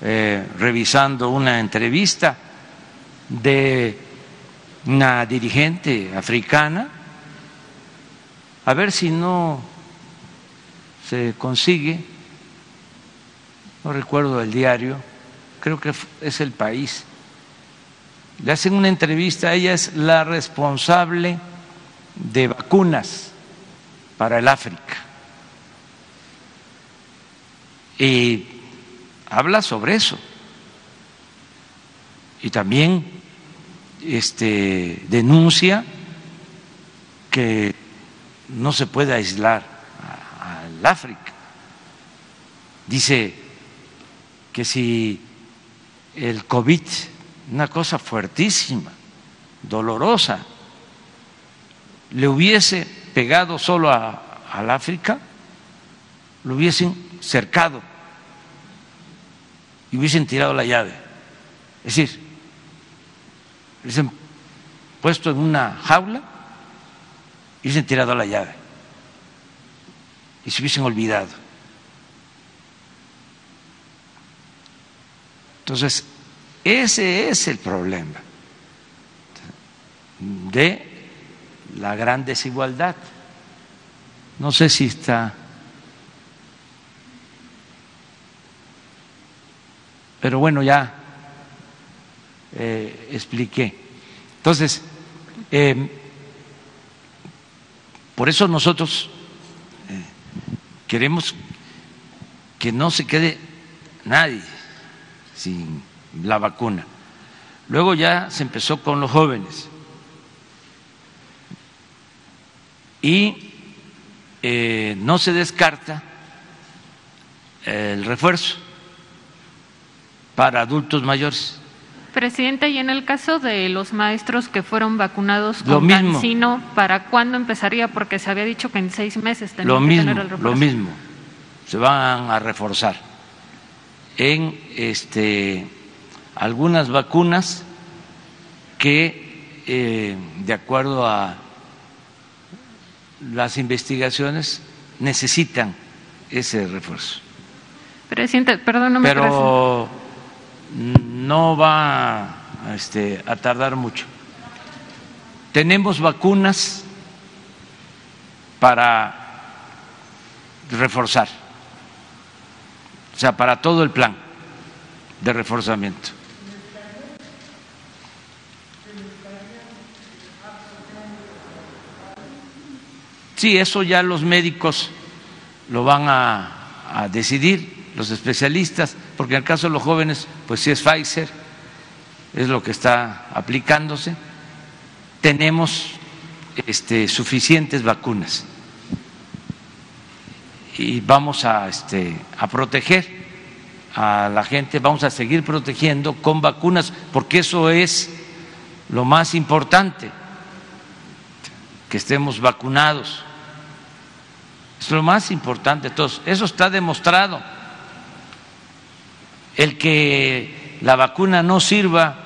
eh, revisando una entrevista de una dirigente africana, a ver si no se consigue, no recuerdo el diario, creo que es el país, le hacen una entrevista, ella es la responsable de vacunas para el África. Y habla sobre eso. Y también este, denuncia que no se puede aislar al África. Dice que si el COVID, una cosa fuertísima, dolorosa, le hubiese pegado solo al África, lo hubiesen cercado y hubiesen tirado la llave. Es decir, hubiesen puesto en una jaula y hubiesen tirado la llave y se hubiesen olvidado. Entonces, ese es el problema de la gran desigualdad. No sé si está... Pero bueno, ya eh, expliqué. Entonces, eh, por eso nosotros eh, queremos que no se quede nadie sin la vacuna. Luego ya se empezó con los jóvenes. Y no se descarta el refuerzo para adultos mayores. Presidente, y en el caso de los maestros que fueron vacunados Lo con mismo. Cancino, ¿para cuándo empezaría? Porque se había dicho que en seis meses tenían Lo que mismo, tener el refuerzo. lo mismo. Se van a reforzar en este, algunas vacunas que, eh, de acuerdo a las investigaciones, necesitan ese refuerzo. Presidente, perdón, no me parece. No va este, a tardar mucho. Tenemos vacunas para reforzar, o sea, para todo el plan de reforzamiento. Sí, eso ya los médicos lo van a decidir, los especialistas, porque en el caso de los jóvenes, pues sí es Pfizer, es lo que está aplicándose. Tenemos este, suficientes vacunas y vamos a, este, a proteger a la gente, vamos a seguir protegiendo con vacunas, porque eso es lo más importante, que estemos vacunados. Es lo más importante de todos. Eso está demostrado. El que la vacuna no sirva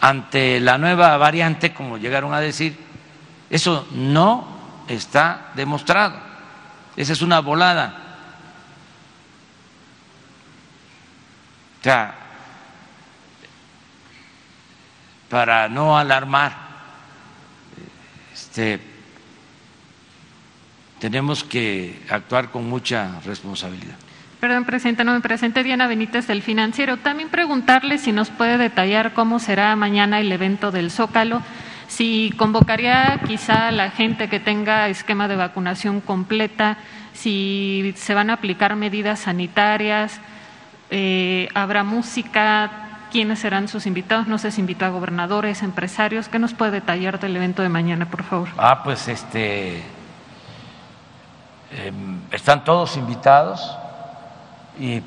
ante la nueva variante, como llegaron a decir, eso no está demostrado. Esa es una volada. O sea, para no alarmar, este, tenemos que actuar con mucha responsabilidad. Perdón, presidente, no me presenté. Diana Benítez del Financiero. También preguntarle si nos puede detallar cómo será mañana el evento del Zócalo, si convocaría quizá a la gente que tenga esquema de vacunación completa, si se van a aplicar medidas sanitarias, eh, habrá música, quiénes serán sus invitados, no sé si invita a gobernadores, empresarios. ¿Qué nos puede detallar del evento de mañana, por favor? Ah, pues este eh, están todos invitados y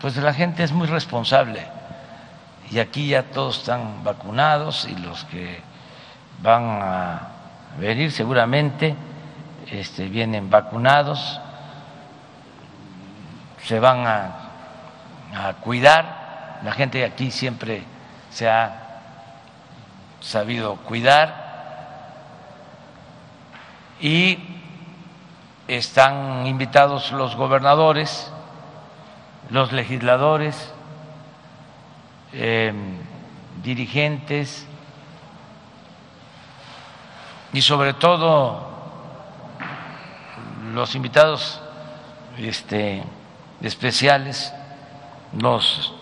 pues la gente es muy responsable. Y aquí ya todos están vacunados y los que van a venir seguramente este, vienen vacunados, se van a, a cuidar, la gente de aquí siempre se ha sabido cuidar y están invitados los gobernadores, los legisladores, eh, dirigentes y sobre todo los invitados este, especiales, los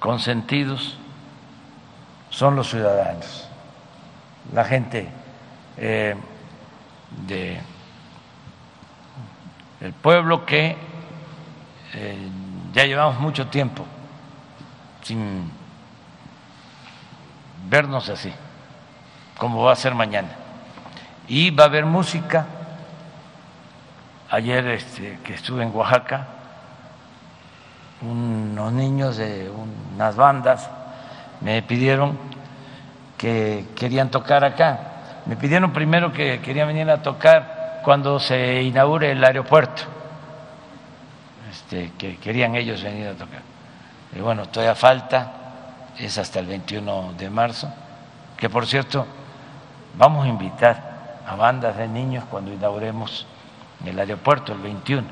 consentidos, son los ciudadanos, la gente eh, de el pueblo que eh, ya llevamos mucho tiempo sin vernos así, como va a ser mañana. Y va a haber música. Ayer este, que estuve en Oaxaca, unos niños de unas bandas me pidieron que querían tocar acá. Me pidieron primero que querían venir a tocar cuando se inaugure el aeropuerto, este, que querían ellos venir a tocar. Y bueno, todavía falta, es hasta el 21 de marzo, que por cierto, vamos a invitar a bandas de niños cuando inauguremos el aeropuerto el 21.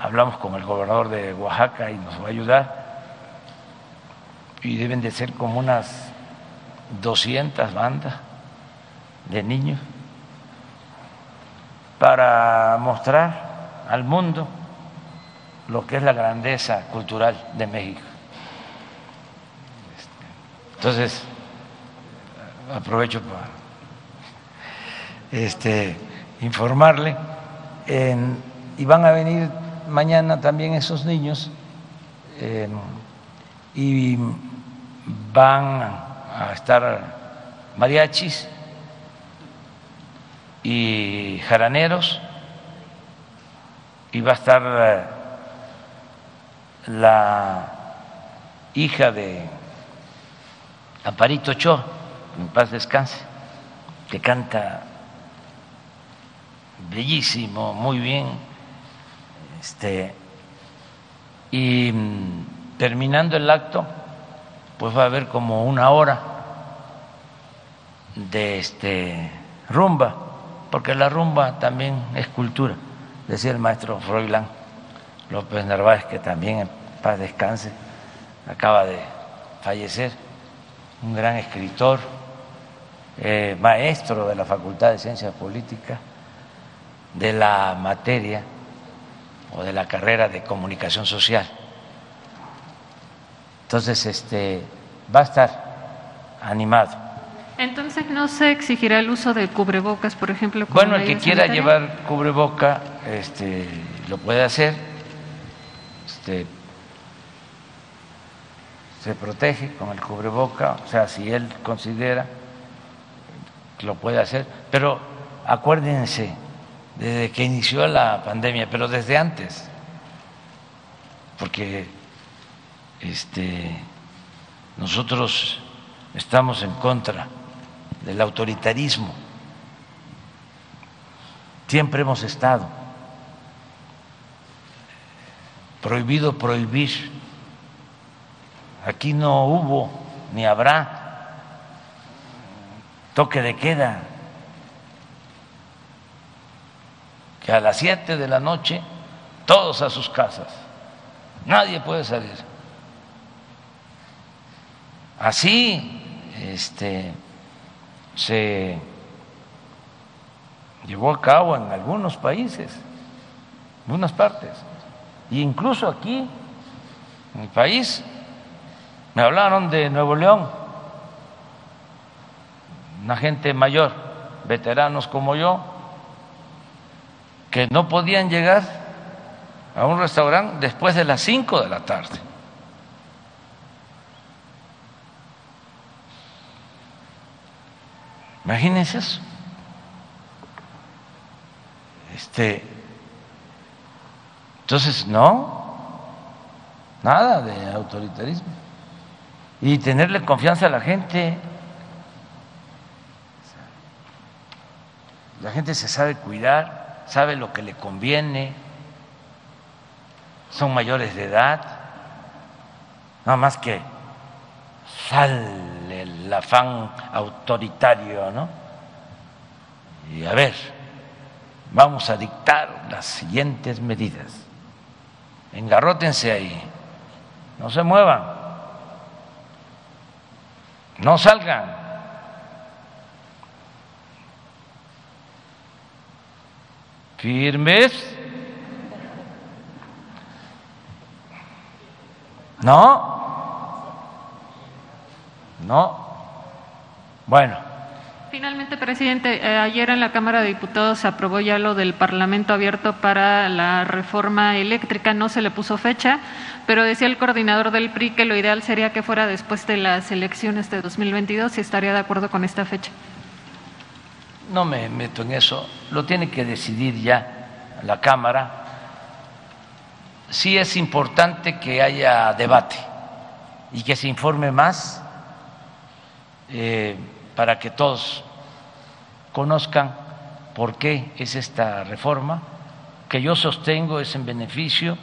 Hablamos con el gobernador de Oaxaca y nos va a ayudar. Y deben de ser como unas 200 bandas de niños para mostrar al mundo lo que es la grandeza cultural de México. Entonces, aprovecho para este, informarle, y van a venir mañana también esos niños y van a estar mariachis y jaraneros y va a estar eh, la hija de Amparito Cho, en paz descanse, que canta bellísimo, muy bien, este, y mm, terminando el acto, pues va a haber como una hora de este rumba, porque la rumba también es cultura, decía el maestro Froilán López Narváez, que también en paz descanse, acaba de fallecer, un gran escritor, eh, maestro de la Facultad de Ciencias Políticas, de la materia o de la carrera de comunicación social. Entonces, este va a estar animado entonces no se exigirá el uso de cubrebocas, por ejemplo. bueno, el que quiera llevar cubreboca, este, lo puede hacer. Este, se protege con el cubreboca, o sea, si él considera que lo puede hacer. Pero acuérdense, desde que inició la pandemia, pero desde antes, porque este, nosotros estamos en contra del autoritarismo. Siempre hemos estado prohibido prohibir. Aquí no hubo ni habrá toque de queda. Que a las siete de la noche todos a sus casas. Nadie puede salir. Así, este se llevó a cabo en algunos países, en algunas partes, e incluso aquí, en mi país, me hablaron de Nuevo León, una gente mayor, veteranos como yo, que no podían llegar a un restaurante después de las cinco de la tarde. Imagínense eso. Este, entonces, no, nada de autoritarismo. Y tenerle confianza a la gente. La gente se sabe cuidar, sabe lo que le conviene, son mayores de edad, nada más que sale el afán autoritario, ¿no? Y a ver, vamos a dictar las siguientes medidas. Engarrótense ahí, no se muevan, no salgan. Firmes. No, ¿no? Bueno. Finalmente, presidente, eh, ayer en la Cámara de Diputados se aprobó ya lo del Parlamento abierto para la reforma eléctrica, no se le puso fecha, pero decía el coordinador del PRI que lo ideal sería que fuera después de las elecciones de 2022 y estaría de acuerdo con esta fecha. No me meto en eso, lo tiene que decidir ya la Cámara. Sí es importante que haya debate y que se informe más eh, para que todos conozcan por qué es esta reforma, que yo sostengo es en beneficio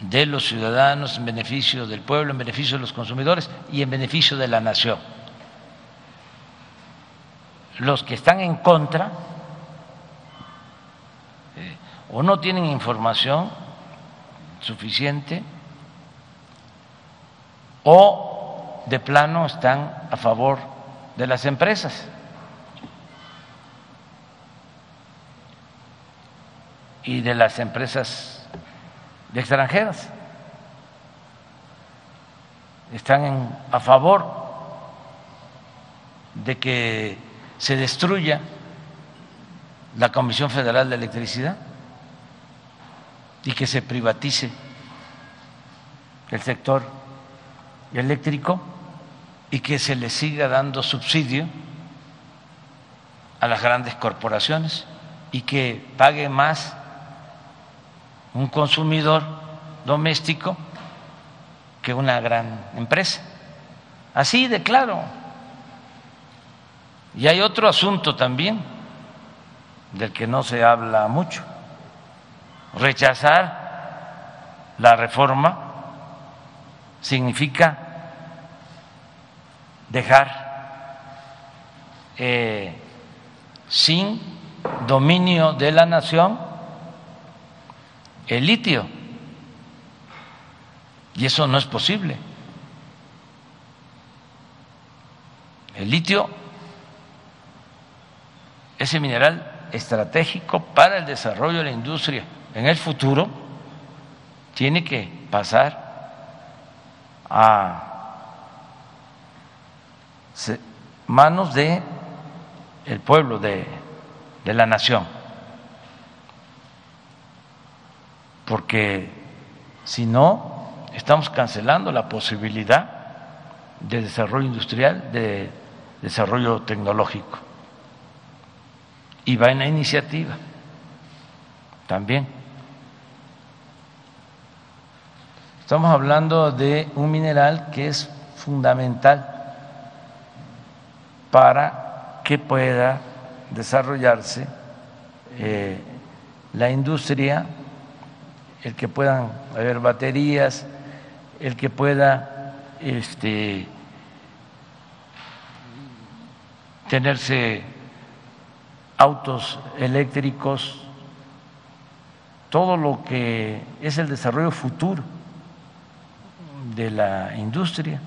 de los ciudadanos, en beneficio del pueblo, en beneficio de los consumidores y en beneficio de la nación. Los que están en contra eh, o no tienen información suficiente o de plano están a favor de las empresas. y de las empresas extranjeras. Están a favor de que se destruya la Comisión Federal de Electricidad y que se privatice el sector eléctrico y que se le siga dando subsidio a las grandes corporaciones y que pague más un consumidor doméstico que una gran empresa. Así de claro. Y hay otro asunto también del que no se habla mucho. Rechazar la reforma significa dejar eh, sin dominio de la nación el litio. Y eso no es posible. El litio, ese mineral estratégico para el desarrollo de la industria en el futuro, tiene que pasar a manos de el pueblo de, de la nación. Porque si no, estamos cancelando la posibilidad de desarrollo industrial, de desarrollo tecnológico. Y va en la iniciativa también. Estamos hablando de un mineral que es fundamental para que pueda desarrollarse eh, la industria, el que puedan haber baterías, el que pueda este, tenerse autos eléctricos, todo lo que es el desarrollo futuro de la industria,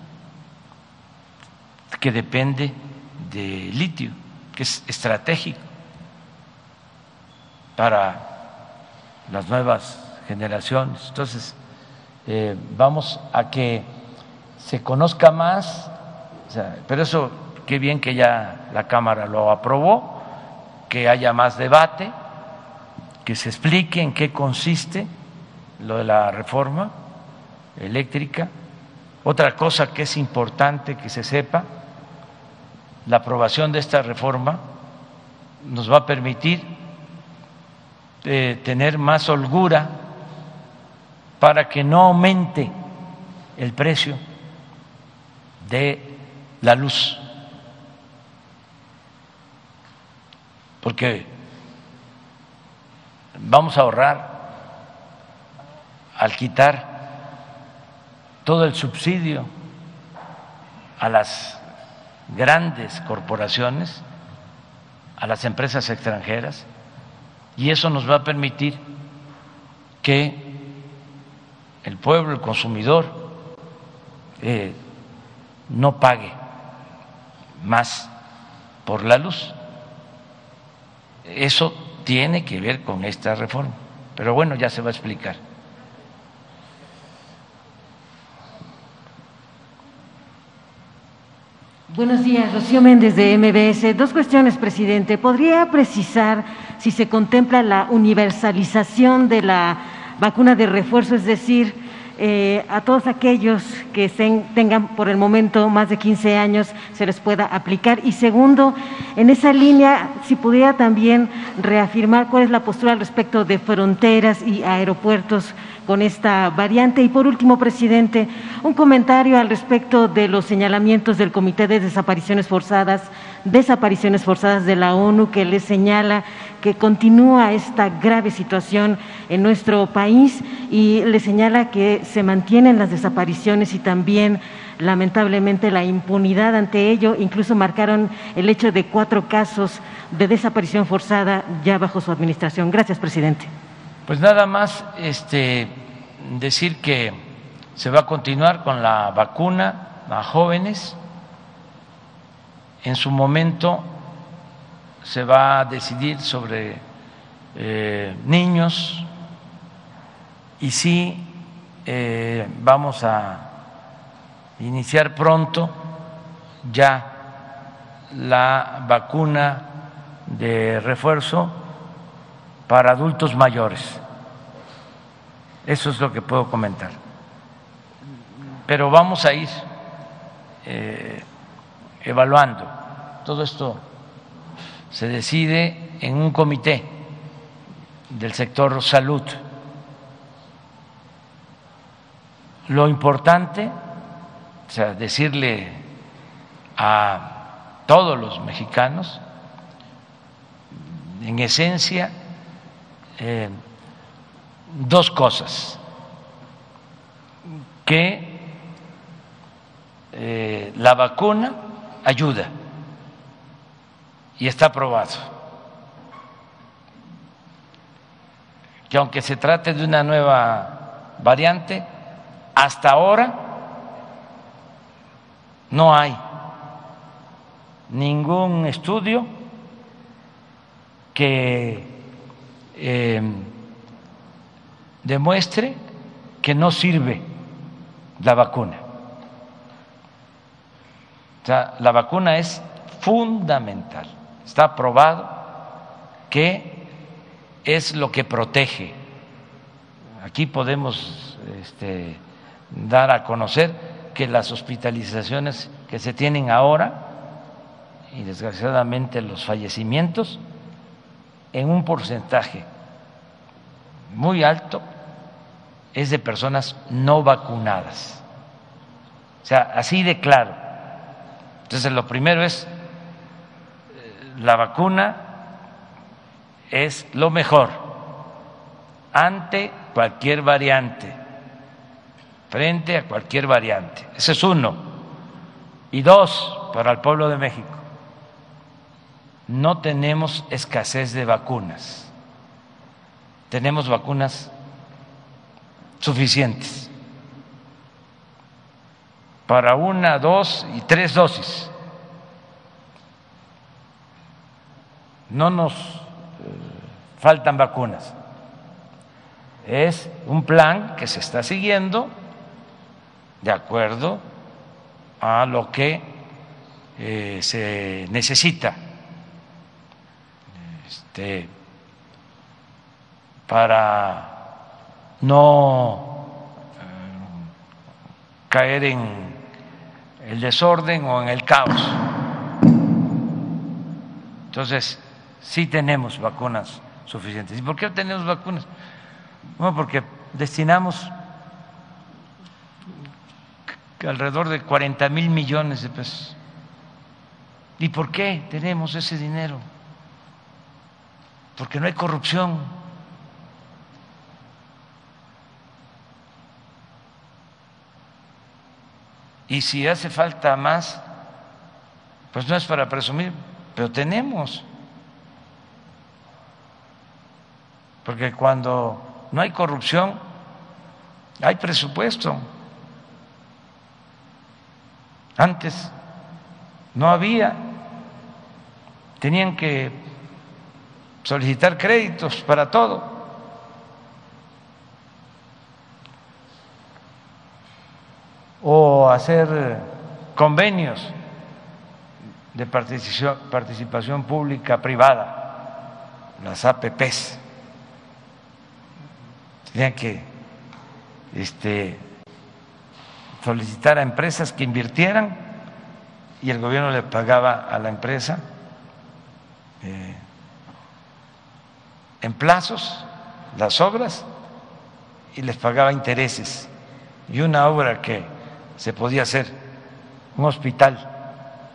que depende de litio, que es estratégico para las nuevas generaciones. Entonces, eh, vamos a que se conozca más, pero eso, qué bien que ya la Cámara lo aprobó, que haya más debate, que se explique en qué consiste lo de la reforma eléctrica. Otra cosa que es importante que se sepa, la aprobación de esta reforma nos va a permitir eh, tener más holgura para que no aumente el precio de la luz. Porque vamos a ahorrar al quitar todo el subsidio a las grandes corporaciones, a las empresas extranjeras, y eso nos va a permitir que el pueblo, el consumidor, eh, no pague más por la luz. Eso tiene que ver con esta reforma. Pero bueno, ya se va a explicar. Buenos días, Rocío Méndez de MBS. Dos cuestiones, presidente. ¿Podría precisar si se contempla la universalización de la vacuna de refuerzo, es decir, eh, a todos aquellos que tengan por el momento más de 15 años se les pueda aplicar. Y segundo, en esa línea, si pudiera también reafirmar cuál es la postura al respecto de fronteras y aeropuertos con esta variante. Y por último, presidente, un comentario al respecto de los señalamientos del Comité de Desapariciones Forzadas, desapariciones forzadas de la ONU, que le señala que continúa esta grave situación en nuestro país y le señala que se mantienen las desapariciones y también lamentablemente la impunidad ante ello, incluso marcaron el hecho de cuatro casos de desaparición forzada ya bajo su administración. Gracias, presidente. Pues nada más este, decir que se va a continuar con la vacuna a jóvenes. En su momento se va a decidir sobre eh, niños y sí eh, vamos a iniciar pronto ya la vacuna de refuerzo para adultos mayores. Eso es lo que puedo comentar. Pero vamos a ir eh, evaluando. Todo esto se decide en un comité del sector salud. Lo importante, o sea, decirle a todos los mexicanos, en esencia, eh, dos cosas, que eh, la vacuna ayuda y está probado, que aunque se trate de una nueva variante, hasta ahora no hay ningún estudio que eh, demuestre que no sirve la vacuna. O sea, la vacuna es fundamental. Está probado que es lo que protege. Aquí podemos este, dar a conocer que las hospitalizaciones que se tienen ahora y desgraciadamente los fallecimientos en un porcentaje muy alto es de personas no vacunadas. O sea, así de claro. Entonces, lo primero es, la vacuna es lo mejor ante cualquier variante, frente a cualquier variante. Ese es uno. Y dos, para el pueblo de México, no tenemos escasez de vacunas. Tenemos vacunas suficientes para una, dos y tres dosis. No nos eh, faltan vacunas. Es un plan que se está siguiendo de acuerdo a lo que eh, se necesita este, para no eh, caer en el desorden o en el caos. Entonces, sí tenemos vacunas suficientes. ¿Y por qué tenemos vacunas? Bueno, porque destinamos alrededor de 40 mil millones de pesos. ¿Y por qué tenemos ese dinero? Porque no hay corrupción. Y si hace falta más, pues no es para presumir, pero tenemos. Porque cuando no hay corrupción, hay presupuesto. Antes no había, tenían que solicitar créditos para todo. O hacer convenios de participación, pública privada, las APPs. Tenían que este, solicitar a empresas que invirtieran y el gobierno le pagaba a la empresa eh, en plazos las obras y les pagaba intereses. Y una obra que se podía hacer, un hospital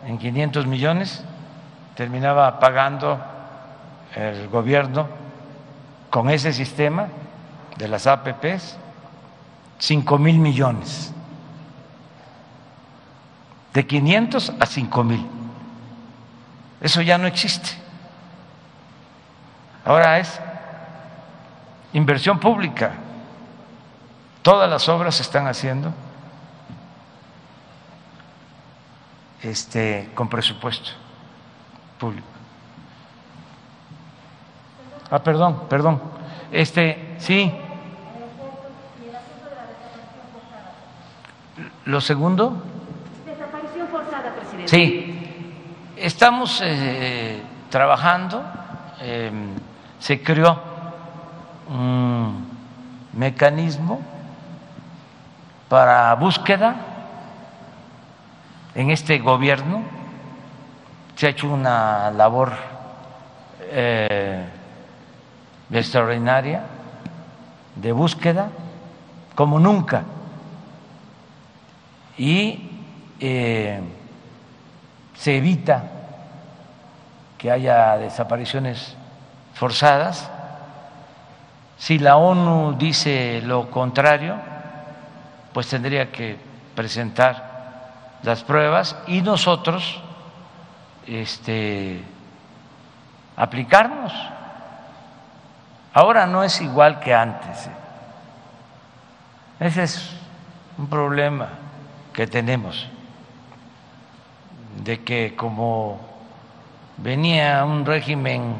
en 500 millones, terminaba pagando el gobierno con ese sistema de las APPs 5 mil millones. De 500 a 5 mil. Eso ya no existe. Ahora es inversión pública. Todas las obras se están haciendo este, con presupuesto público. Ah, perdón, perdón. Este, sí. Lo segundo. Desaparición forzada, presidente. Sí. Estamos eh, trabajando. Eh, se creó un mecanismo para búsqueda en este gobierno. Se ha hecho una labor eh, extraordinaria de búsqueda como nunca y eh, se evita que haya desapariciones forzadas. Si la ONU dice lo contrario, pues tendría que presentar las pruebas y nosotros este, aplicarnos. Ahora no es igual que antes. ¿eh? Ese es un problema que tenemos, de que como venía un régimen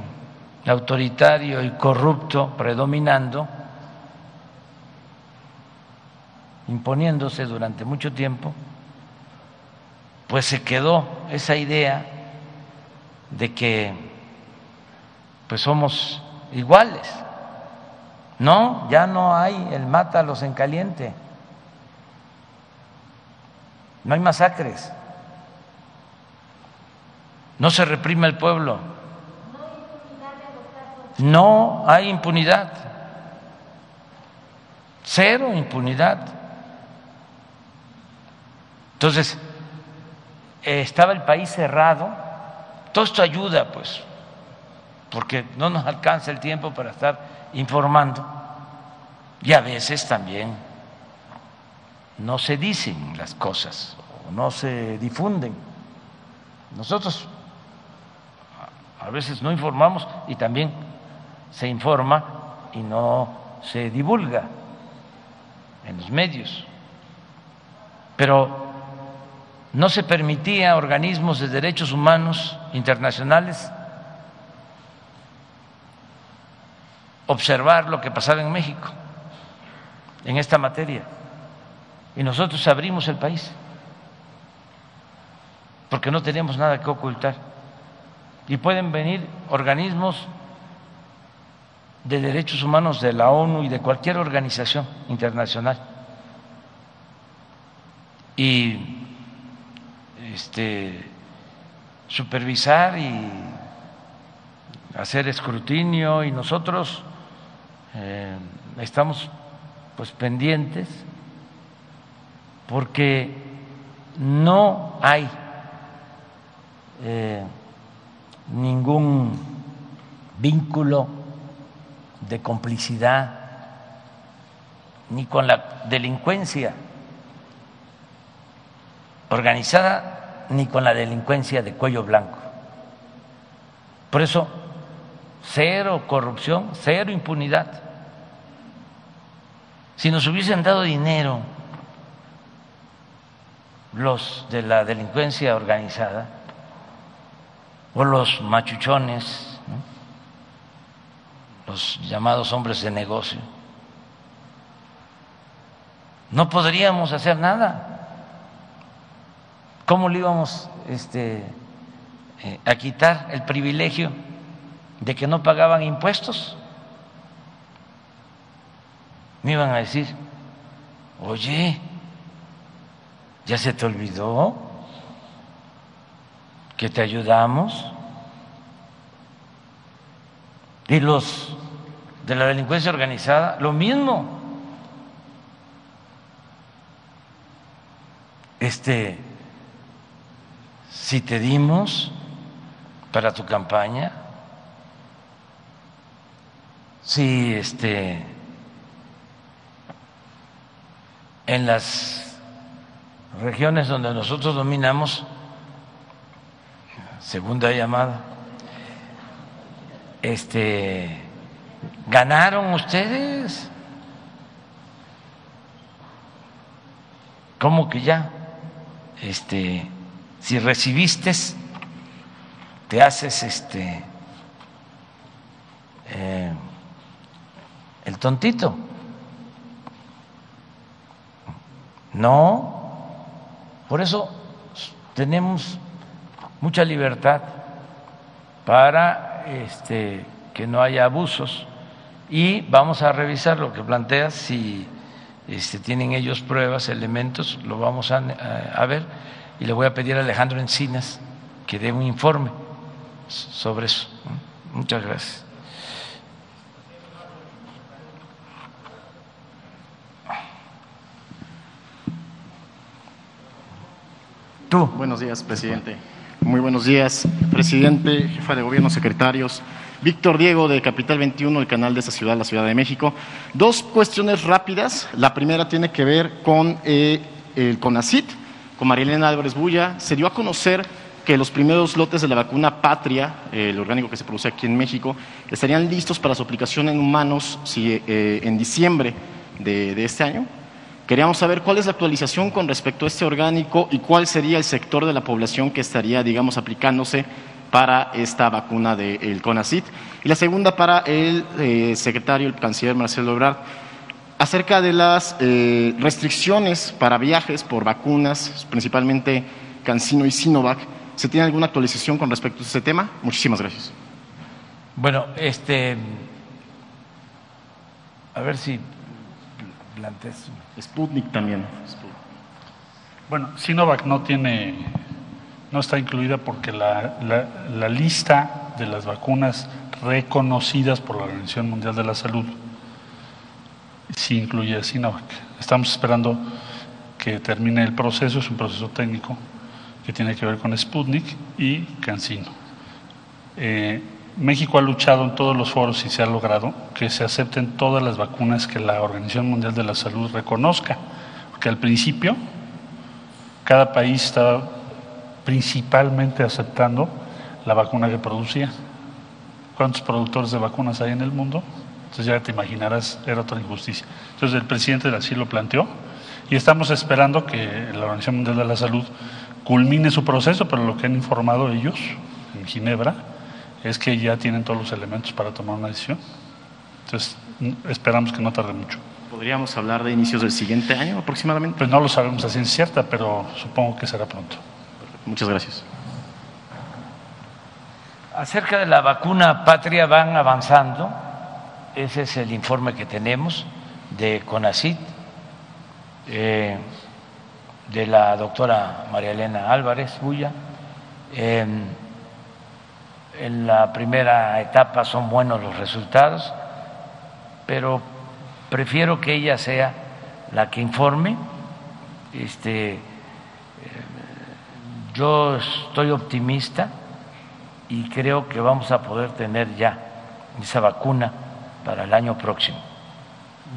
autoritario y corrupto predominando, imponiéndose durante mucho tiempo, pues se quedó esa idea de que pues somos iguales. No, ya no hay el mátalos en caliente. No hay masacres. No se reprime el pueblo. No hay impunidad. Cero impunidad. Entonces, estaba el país cerrado. Todo esto ayuda, pues, porque no nos alcanza el tiempo para estar informando. Y a veces también no se dicen las cosas no se difunden. Nosotros a veces no informamos y también se informa y no se divulga en los medios. Pero no se permitía a organismos de derechos humanos internacionales observar lo que pasaba en México en esta materia. Y nosotros abrimos el país. Porque no teníamos nada que ocultar. Y pueden venir organismos de derechos humanos de la ONU y de cualquier organización internacional. Y este, supervisar y hacer escrutinio. Y nosotros eh, estamos pues pendientes porque no hay eh, ningún vínculo de complicidad ni con la delincuencia organizada ni con la delincuencia de cuello blanco. Por eso, cero corrupción, cero impunidad. Si nos hubiesen dado dinero los de la delincuencia organizada o los machuchones, los llamados hombres de negocio, no podríamos hacer nada. ¿Cómo le íbamos este, eh, a quitar el privilegio de que no pagaban impuestos? Me iban a decir, oye, ¿ya se te olvidó que te ayudamos? Y los de la delincuencia organizada, lo mismo. Este, si te dimos para tu campaña, si este en las regiones donde nosotros dominamos, segunda llamada, este ganaron ustedes. ¿Cómo que ya? Este si recibiste, te haces este eh, el tontito. No, por eso tenemos mucha libertad para este, que no haya abusos y vamos a revisar lo que planteas si este, tienen ellos pruebas, elementos, lo vamos a, a ver y le voy a pedir a Alejandro Encinas que dé un informe sobre eso. Muchas gracias. Buenos días, presidente. Muy buenos días, presidente, jefa de gobierno, secretarios. Víctor Diego de Capital 21, el canal de esa ciudad, la Ciudad de México. Dos cuestiones rápidas. La primera tiene que ver con eh, el CONACIT, con Marilena Álvarez Bulla. Se dio a conocer que los primeros lotes de la vacuna Patria, eh, el orgánico que se produce aquí en México, estarían listos para su aplicación en humanos si, eh, en diciembre de este año. Queríamos saber cuál es la actualización con respecto a este orgánico y cuál sería el sector de la población que estaría, digamos, aplicándose para esta vacuna del CONACIT. Y la segunda para el eh, secretario, el canciller Marcelo Ebrard, acerca de las eh, restricciones para viajes por vacunas, principalmente Cancino y Sinovac. ¿Se tiene alguna actualización con respecto a este tema? Muchísimas gracias. Bueno, este, a ver si Sputnik también. Bueno, Sinovac no tiene, no está incluida porque la, la, la, lista de las vacunas reconocidas por la Organización Mundial de la Salud sí incluye a Sinovac. Estamos esperando que termine el proceso, es un proceso técnico que tiene que ver con Sputnik y CanSino. Eh, México ha luchado en todos los foros y se ha logrado que se acepten todas las vacunas que la Organización Mundial de la Salud reconozca, porque al principio cada país estaba principalmente aceptando la vacuna que producía. ¿Cuántos productores de vacunas hay en el mundo? Entonces ya te imaginarás, era otra injusticia. Entonces el presidente así lo planteó y estamos esperando que la Organización Mundial de la Salud culmine su proceso, pero lo que han informado ellos en Ginebra es que ya tienen todos los elementos para tomar una decisión. Entonces, esperamos que no tarde mucho. ¿Podríamos hablar de inicios del siguiente año aproximadamente? Pues no lo sabemos a ciencia cierta, pero supongo que será pronto. Perfecto. Muchas gracias. Acerca de la vacuna patria van avanzando. Ese es el informe que tenemos de CONACIT, eh, de la doctora María Elena Álvarez Bulla. Eh, en la primera etapa son buenos los resultados, pero prefiero que ella sea la que informe. Este, yo estoy optimista y creo que vamos a poder tener ya esa vacuna para el año próximo.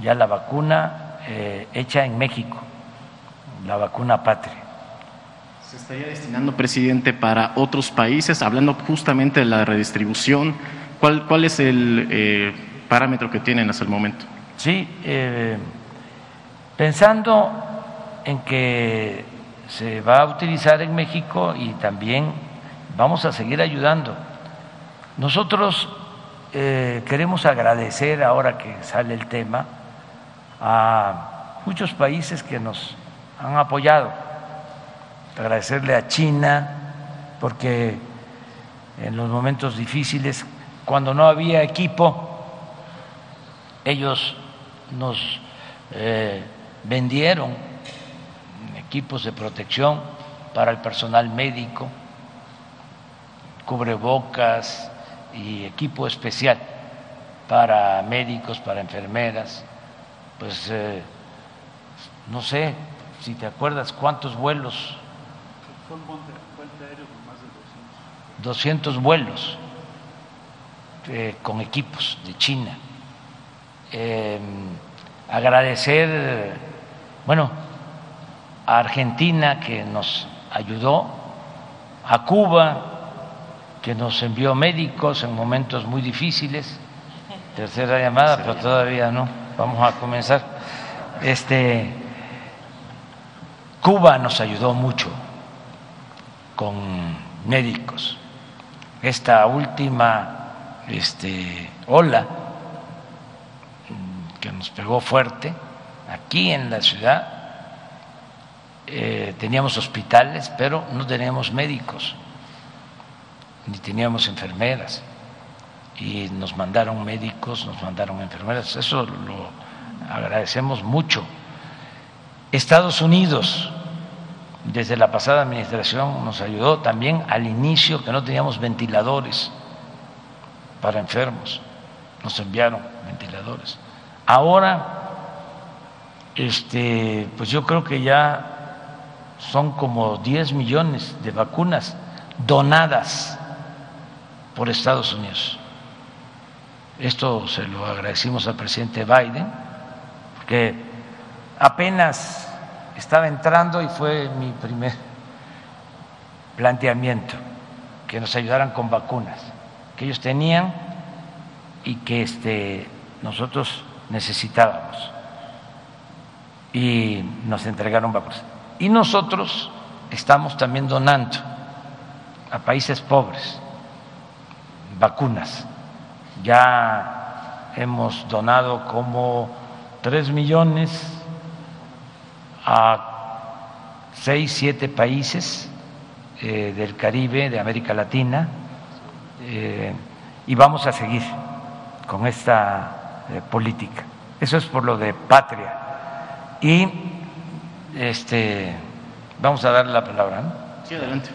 Ya la vacuna eh, hecha en México, la vacuna patria. ¿Se estaría destinando, presidente, para otros países? Hablando justamente de la redistribución, ¿cuál, cuál es el eh, parámetro que tienen hasta el momento? Sí, eh, pensando en que se va a utilizar en México y también vamos a seguir ayudando. Nosotros eh, queremos agradecer, ahora que sale el tema, a muchos países que nos han apoyado agradecerle a China, porque en los momentos difíciles, cuando no había equipo, ellos nos eh, vendieron equipos de protección para el personal médico, cubrebocas y equipo especial para médicos, para enfermeras. Pues eh, no sé si te acuerdas cuántos vuelos fue un puente aéreo con más de 200. 200 vuelos eh, con equipos de China. Eh, agradecer, bueno, a Argentina que nos ayudó, a Cuba que nos envió médicos en momentos muy difíciles. Tercera llamada, pero todavía no. Vamos a comenzar. Este Cuba nos ayudó mucho con médicos. Esta última este, ola que nos pegó fuerte aquí en la ciudad, eh, teníamos hospitales, pero no teníamos médicos, ni teníamos enfermeras. Y nos mandaron médicos, nos mandaron enfermeras. Eso lo agradecemos mucho. Estados Unidos desde la pasada administración nos ayudó también al inicio que no teníamos ventiladores para enfermos, nos enviaron ventiladores. Ahora, este, pues yo creo que ya son como 10 millones de vacunas donadas por Estados Unidos. Esto se lo agradecimos al presidente Biden, porque apenas estaba entrando y fue mi primer planteamiento, que nos ayudaran con vacunas que ellos tenían y que este, nosotros necesitábamos. Y nos entregaron vacunas. Y nosotros estamos también donando a países pobres vacunas. Ya hemos donado como tres millones a seis, siete países eh, del Caribe, de América Latina, eh, y vamos a seguir con esta eh, política. Eso es por lo de patria. Y este, vamos a darle la palabra. ¿no? Sí, adelante.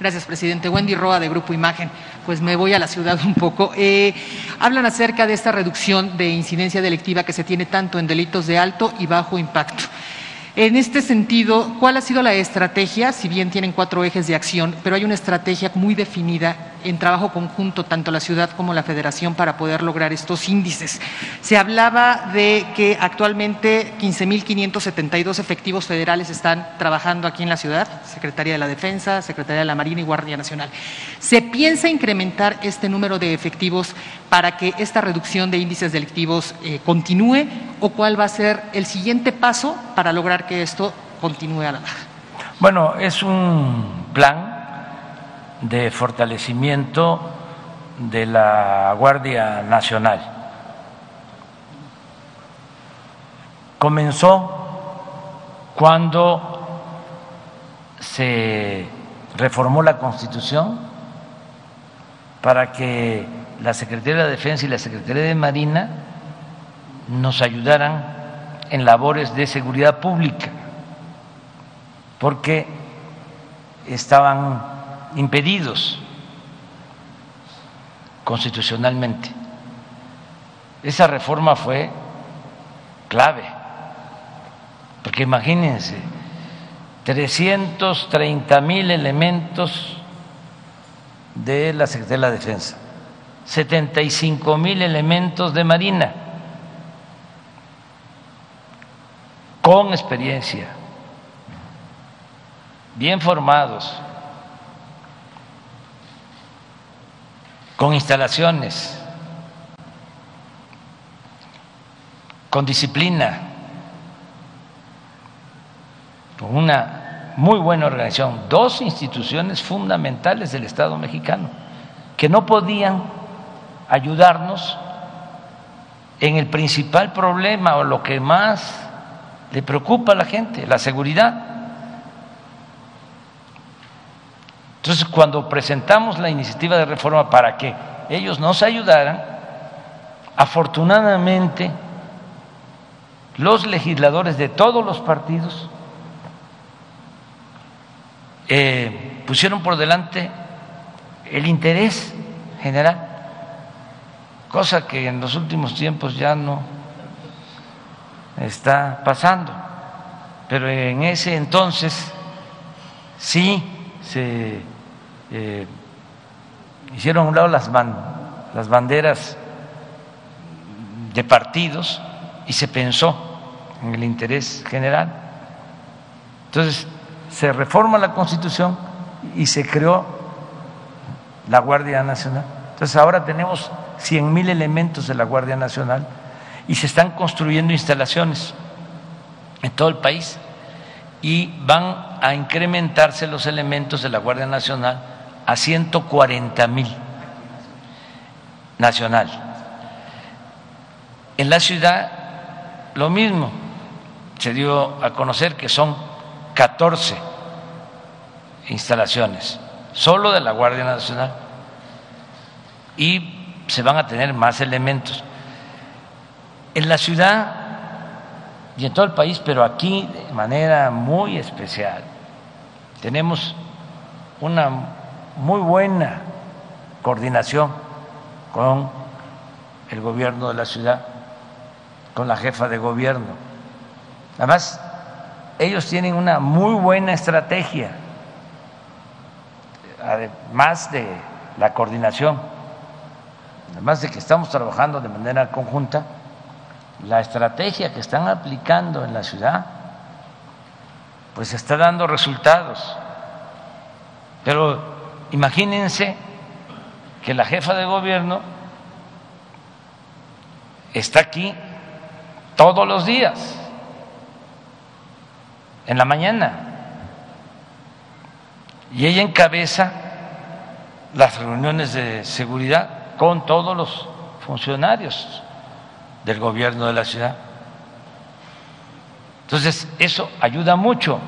Gracias, presidente. Wendy Roa, de Grupo Imagen. Pues me voy a la ciudad un poco. Eh, hablan acerca de esta reducción de incidencia delictiva que se tiene tanto en delitos de alto y bajo impacto. En este sentido, ¿cuál ha sido la estrategia? Si bien tienen cuatro ejes de acción, pero hay una estrategia muy definida en trabajo conjunto, tanto la ciudad como la federación, para poder lograr estos índices. Se hablaba de que actualmente 15.572 efectivos federales están trabajando aquí en la ciudad, Secretaría de la Defensa, Secretaría de la Marina y Guardia Nacional. ¿Se piensa incrementar este número de efectivos para que esta reducción de índices delictivos eh, continúe o cuál va a ser el siguiente paso para lograr que esto continúe a la baja? Bueno, es un plan de fortalecimiento de la Guardia Nacional. Comenzó cuando se reformó la Constitución para que la Secretaría de Defensa y la Secretaría de Marina nos ayudaran en labores de seguridad pública, porque estaban impedidos constitucionalmente. Esa reforma fue clave, porque imagínense, 330 mil elementos de la Secretaría de la Defensa, 75 mil elementos de Marina, con experiencia, bien formados, con instalaciones, con disciplina, con una muy buena organización, dos instituciones fundamentales del Estado mexicano que no podían ayudarnos en el principal problema o lo que más le preocupa a la gente, la seguridad. Entonces, cuando presentamos la iniciativa de reforma para que ellos nos ayudaran, afortunadamente los legisladores de todos los partidos eh, pusieron por delante el interés general, cosa que en los últimos tiempos ya no está pasando, pero en ese entonces sí se eh, hicieron a un lado las, banderas de partidos y se pensó en el interés general. Entonces, se reforma la Constitución y se creó la Guardia Nacional. Entonces, ahora tenemos 100 mil elementos de la Guardia Nacional y se están construyendo instalaciones en todo el país y van a incrementarse los elementos de la Guardia Nacional a 140 mil nacional. En la ciudad lo mismo, se dio a conocer que son 14 instalaciones, solo de la Guardia Nacional, y se van a tener más elementos. En la ciudad y en todo el país, pero aquí de manera muy especial, tenemos una muy buena coordinación con el gobierno de la ciudad con la jefa de gobierno. Además, ellos tienen una muy buena estrategia, además de la coordinación, además de que estamos trabajando de manera conjunta, la estrategia que están aplicando en la ciudad, pues está dando resultados. Pero imagínense que la jefa de gobierno está aquí todos los días, en la mañana, y ella encabeza las reuniones de seguridad con todos los funcionarios del gobierno de la ciudad. Entonces, eso ayuda mucho.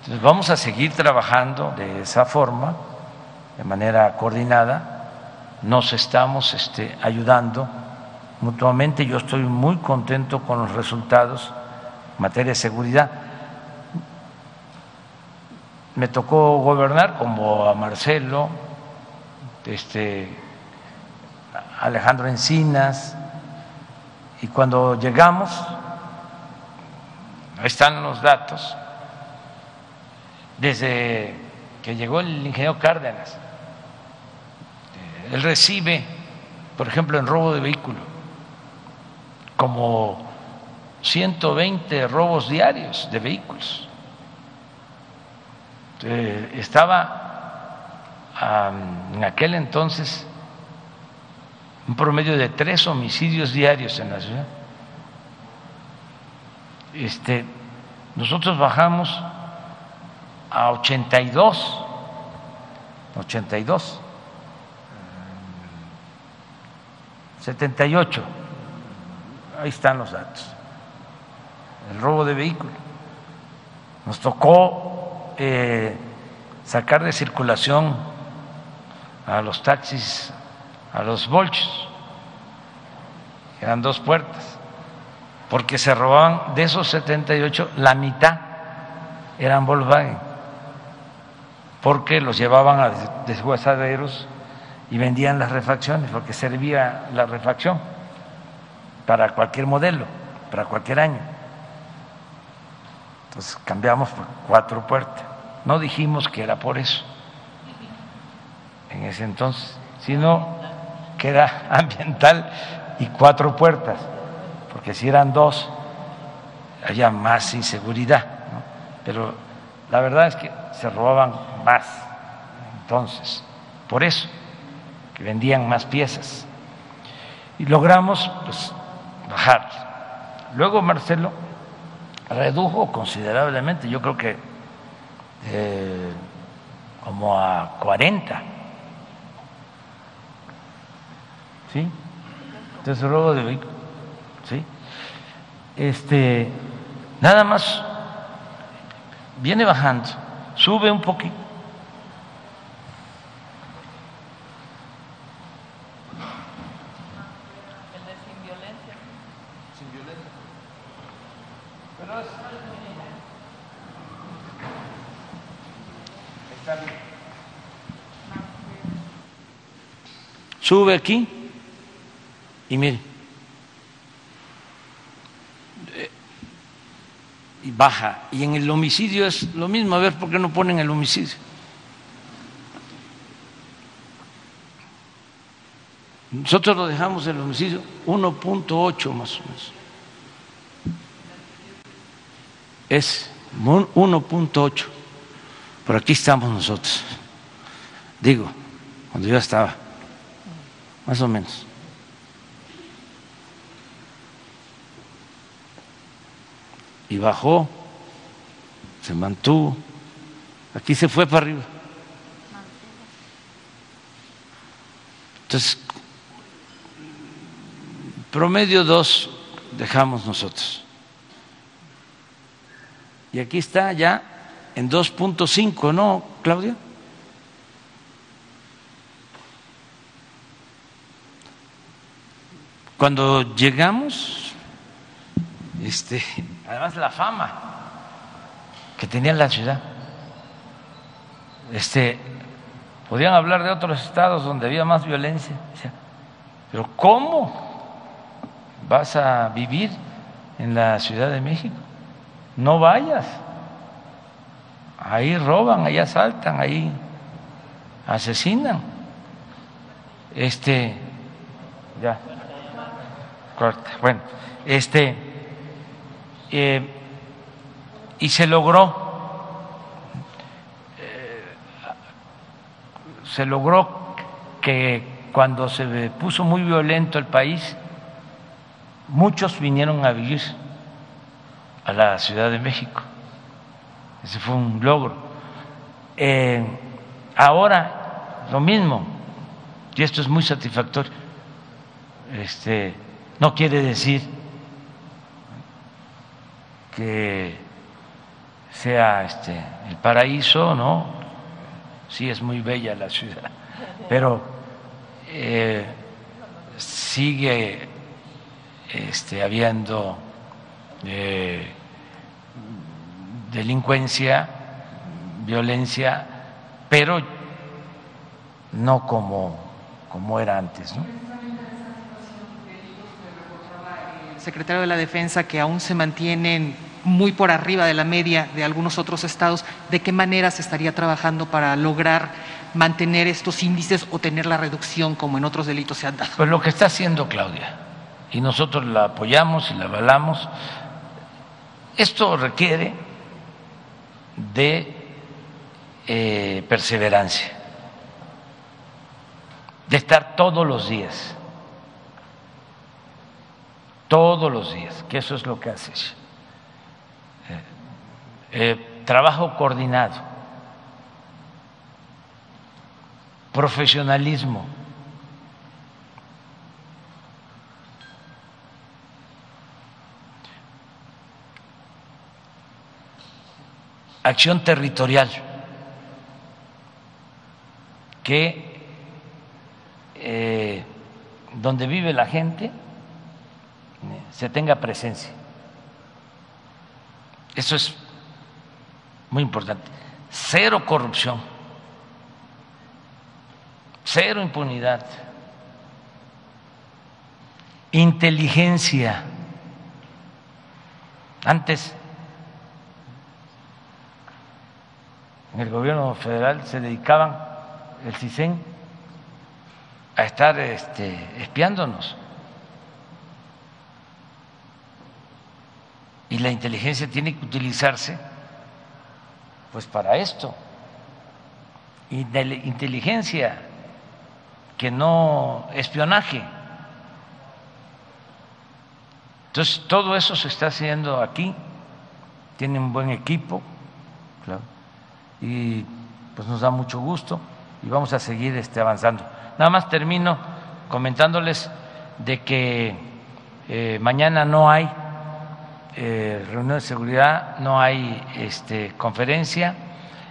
Entonces, vamos a seguir trabajando de esa forma, de manera coordinada. Nos estamos este, ayudando mutuamente. Yo estoy muy contento con los resultados en materia de seguridad. Me tocó gobernar como a Marcelo, este, Alejandro Encinas, y cuando llegamos, ahí están los datos, desde que llegó el ingeniero Cárdenas, él recibe, por ejemplo, en robo de vehículo, como 120 robos diarios de vehículos. Estaba en aquel entonces un promedio de tres homicidios diarios en la ciudad. Este, nosotros bajamos a 82, 82, 78, ahí están los datos, el robo de vehículos. Nos tocó eh, sacar de circulación a los taxis a los bolchos, eran dos puertas, porque se robaban de esos 78, la mitad eran Volkswagen, porque los llevaban a deshuesaderos y vendían las refacciones, porque servía la refacción para cualquier modelo, para cualquier año. Entonces cambiamos por cuatro puertas. No dijimos que era por eso en ese entonces, sino que era ambiental y cuatro puertas, porque si eran dos, había más inseguridad. Pero la verdad es que se robaban más entonces, por eso, que vendían más piezas. Y logramos pues, bajar. Luego Marcelo redujo considerablemente, yo creo que eh, como a 40 ¿sí? Entonces, robo de vehículo. Este, nada más viene bajando, sube un poquito. El de sin violencia. Sin violencia. Pero es... Está bien. Sube aquí y mire, y baja. Y en el homicidio es lo mismo. A ver, ¿por qué no ponen el homicidio? Nosotros lo dejamos el homicidio 1.8 más o menos. Es 1.8. Por aquí estamos nosotros. Digo, cuando yo estaba, más o menos. Y bajó, se mantuvo, aquí se fue para arriba. Entonces, promedio dos dejamos nosotros. Y aquí está ya en 2.5, ¿no, Claudia? Cuando llegamos, este, además la fama que tenía la ciudad. Este, podían hablar de otros estados donde había más violencia, pero ¿cómo vas a vivir en la Ciudad de México. No vayas. Ahí roban, ahí asaltan, ahí asesinan. Este, ya, corta. Bueno, este, eh, y se logró se logró que cuando se puso muy violento el país, muchos vinieron a vivir a la Ciudad de México. Ese fue un logro. Eh, ahora, lo mismo, y esto es muy satisfactorio, este, no quiere decir que sea este, el paraíso, ¿no? sí es muy bella la ciudad, pero eh, sigue este, habiendo eh, delincuencia, violencia, pero no como, como era antes. ¿no? Secretario de la Defensa que aún se mantienen muy por arriba de la media de algunos otros estados, ¿de qué manera se estaría trabajando para lograr mantener estos índices o tener la reducción como en otros delitos se han dado? Pues lo que está haciendo Claudia, y nosotros la apoyamos y la avalamos, esto requiere de eh, perseverancia, de estar todos los días, todos los días, que eso es lo que hace eh, trabajo coordinado, profesionalismo. acción territorial, que eh, donde vive la gente eh, se tenga presencia. Eso es muy importante, cero corrupción, cero impunidad, inteligencia. Antes, en el gobierno federal se dedicaban el CISEN a estar este, espiándonos. La inteligencia tiene que utilizarse pues para esto. Inteligencia, que no espionaje. Entonces, todo eso se está haciendo aquí. Tiene un buen equipo, claro, y pues nos da mucho gusto y vamos a seguir este, avanzando. Nada más termino comentándoles de que eh, mañana no hay eh, reunión de seguridad, no hay este, conferencia,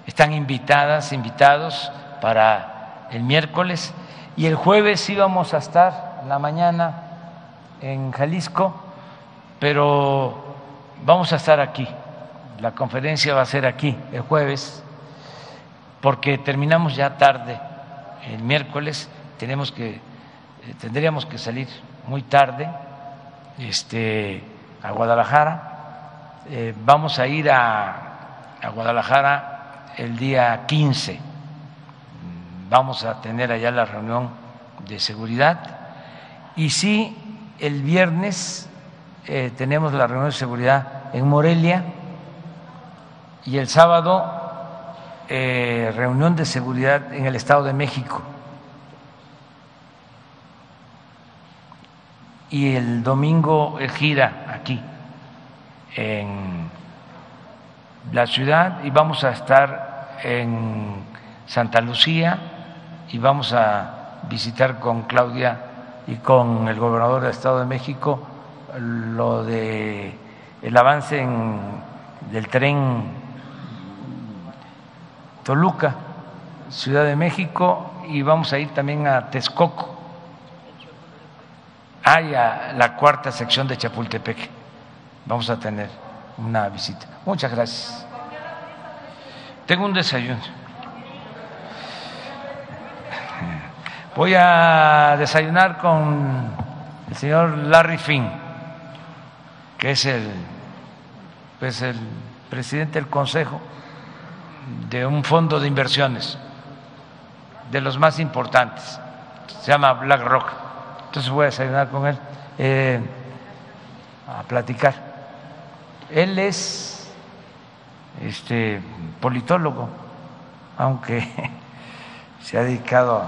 están invitadas, invitados para el miércoles y el jueves íbamos a estar la mañana en Jalisco, pero vamos a estar aquí. La conferencia va a ser aquí el jueves, porque terminamos ya tarde el miércoles, tenemos que eh, tendríamos que salir muy tarde. Este a Guadalajara. Eh, vamos a ir a, a, Guadalajara el día 15. Vamos a tener allá la reunión de seguridad. Y sí, el viernes eh, tenemos la reunión de seguridad en Morelia y el sábado eh, reunión de seguridad en el Estado de México. Y el domingo gira aquí en la ciudad y vamos a estar en Santa Lucía y vamos a visitar con Claudia y con el gobernador del Estado de México lo de el avance en, del tren Toluca, Ciudad de México y vamos a ir también a Texcoco hay la cuarta sección de Chapultepec. Vamos a tener una visita. Muchas gracias. Tengo un desayuno. Voy a desayunar con el señor Larry Finn. que es el, pues el presidente del Consejo de un fondo de inversiones, de los más importantes, se llama BlackRock. Entonces voy a desayunar con él eh, a platicar. Él es este politólogo, aunque se ha dedicado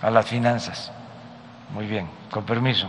a las finanzas. Muy bien, con permiso.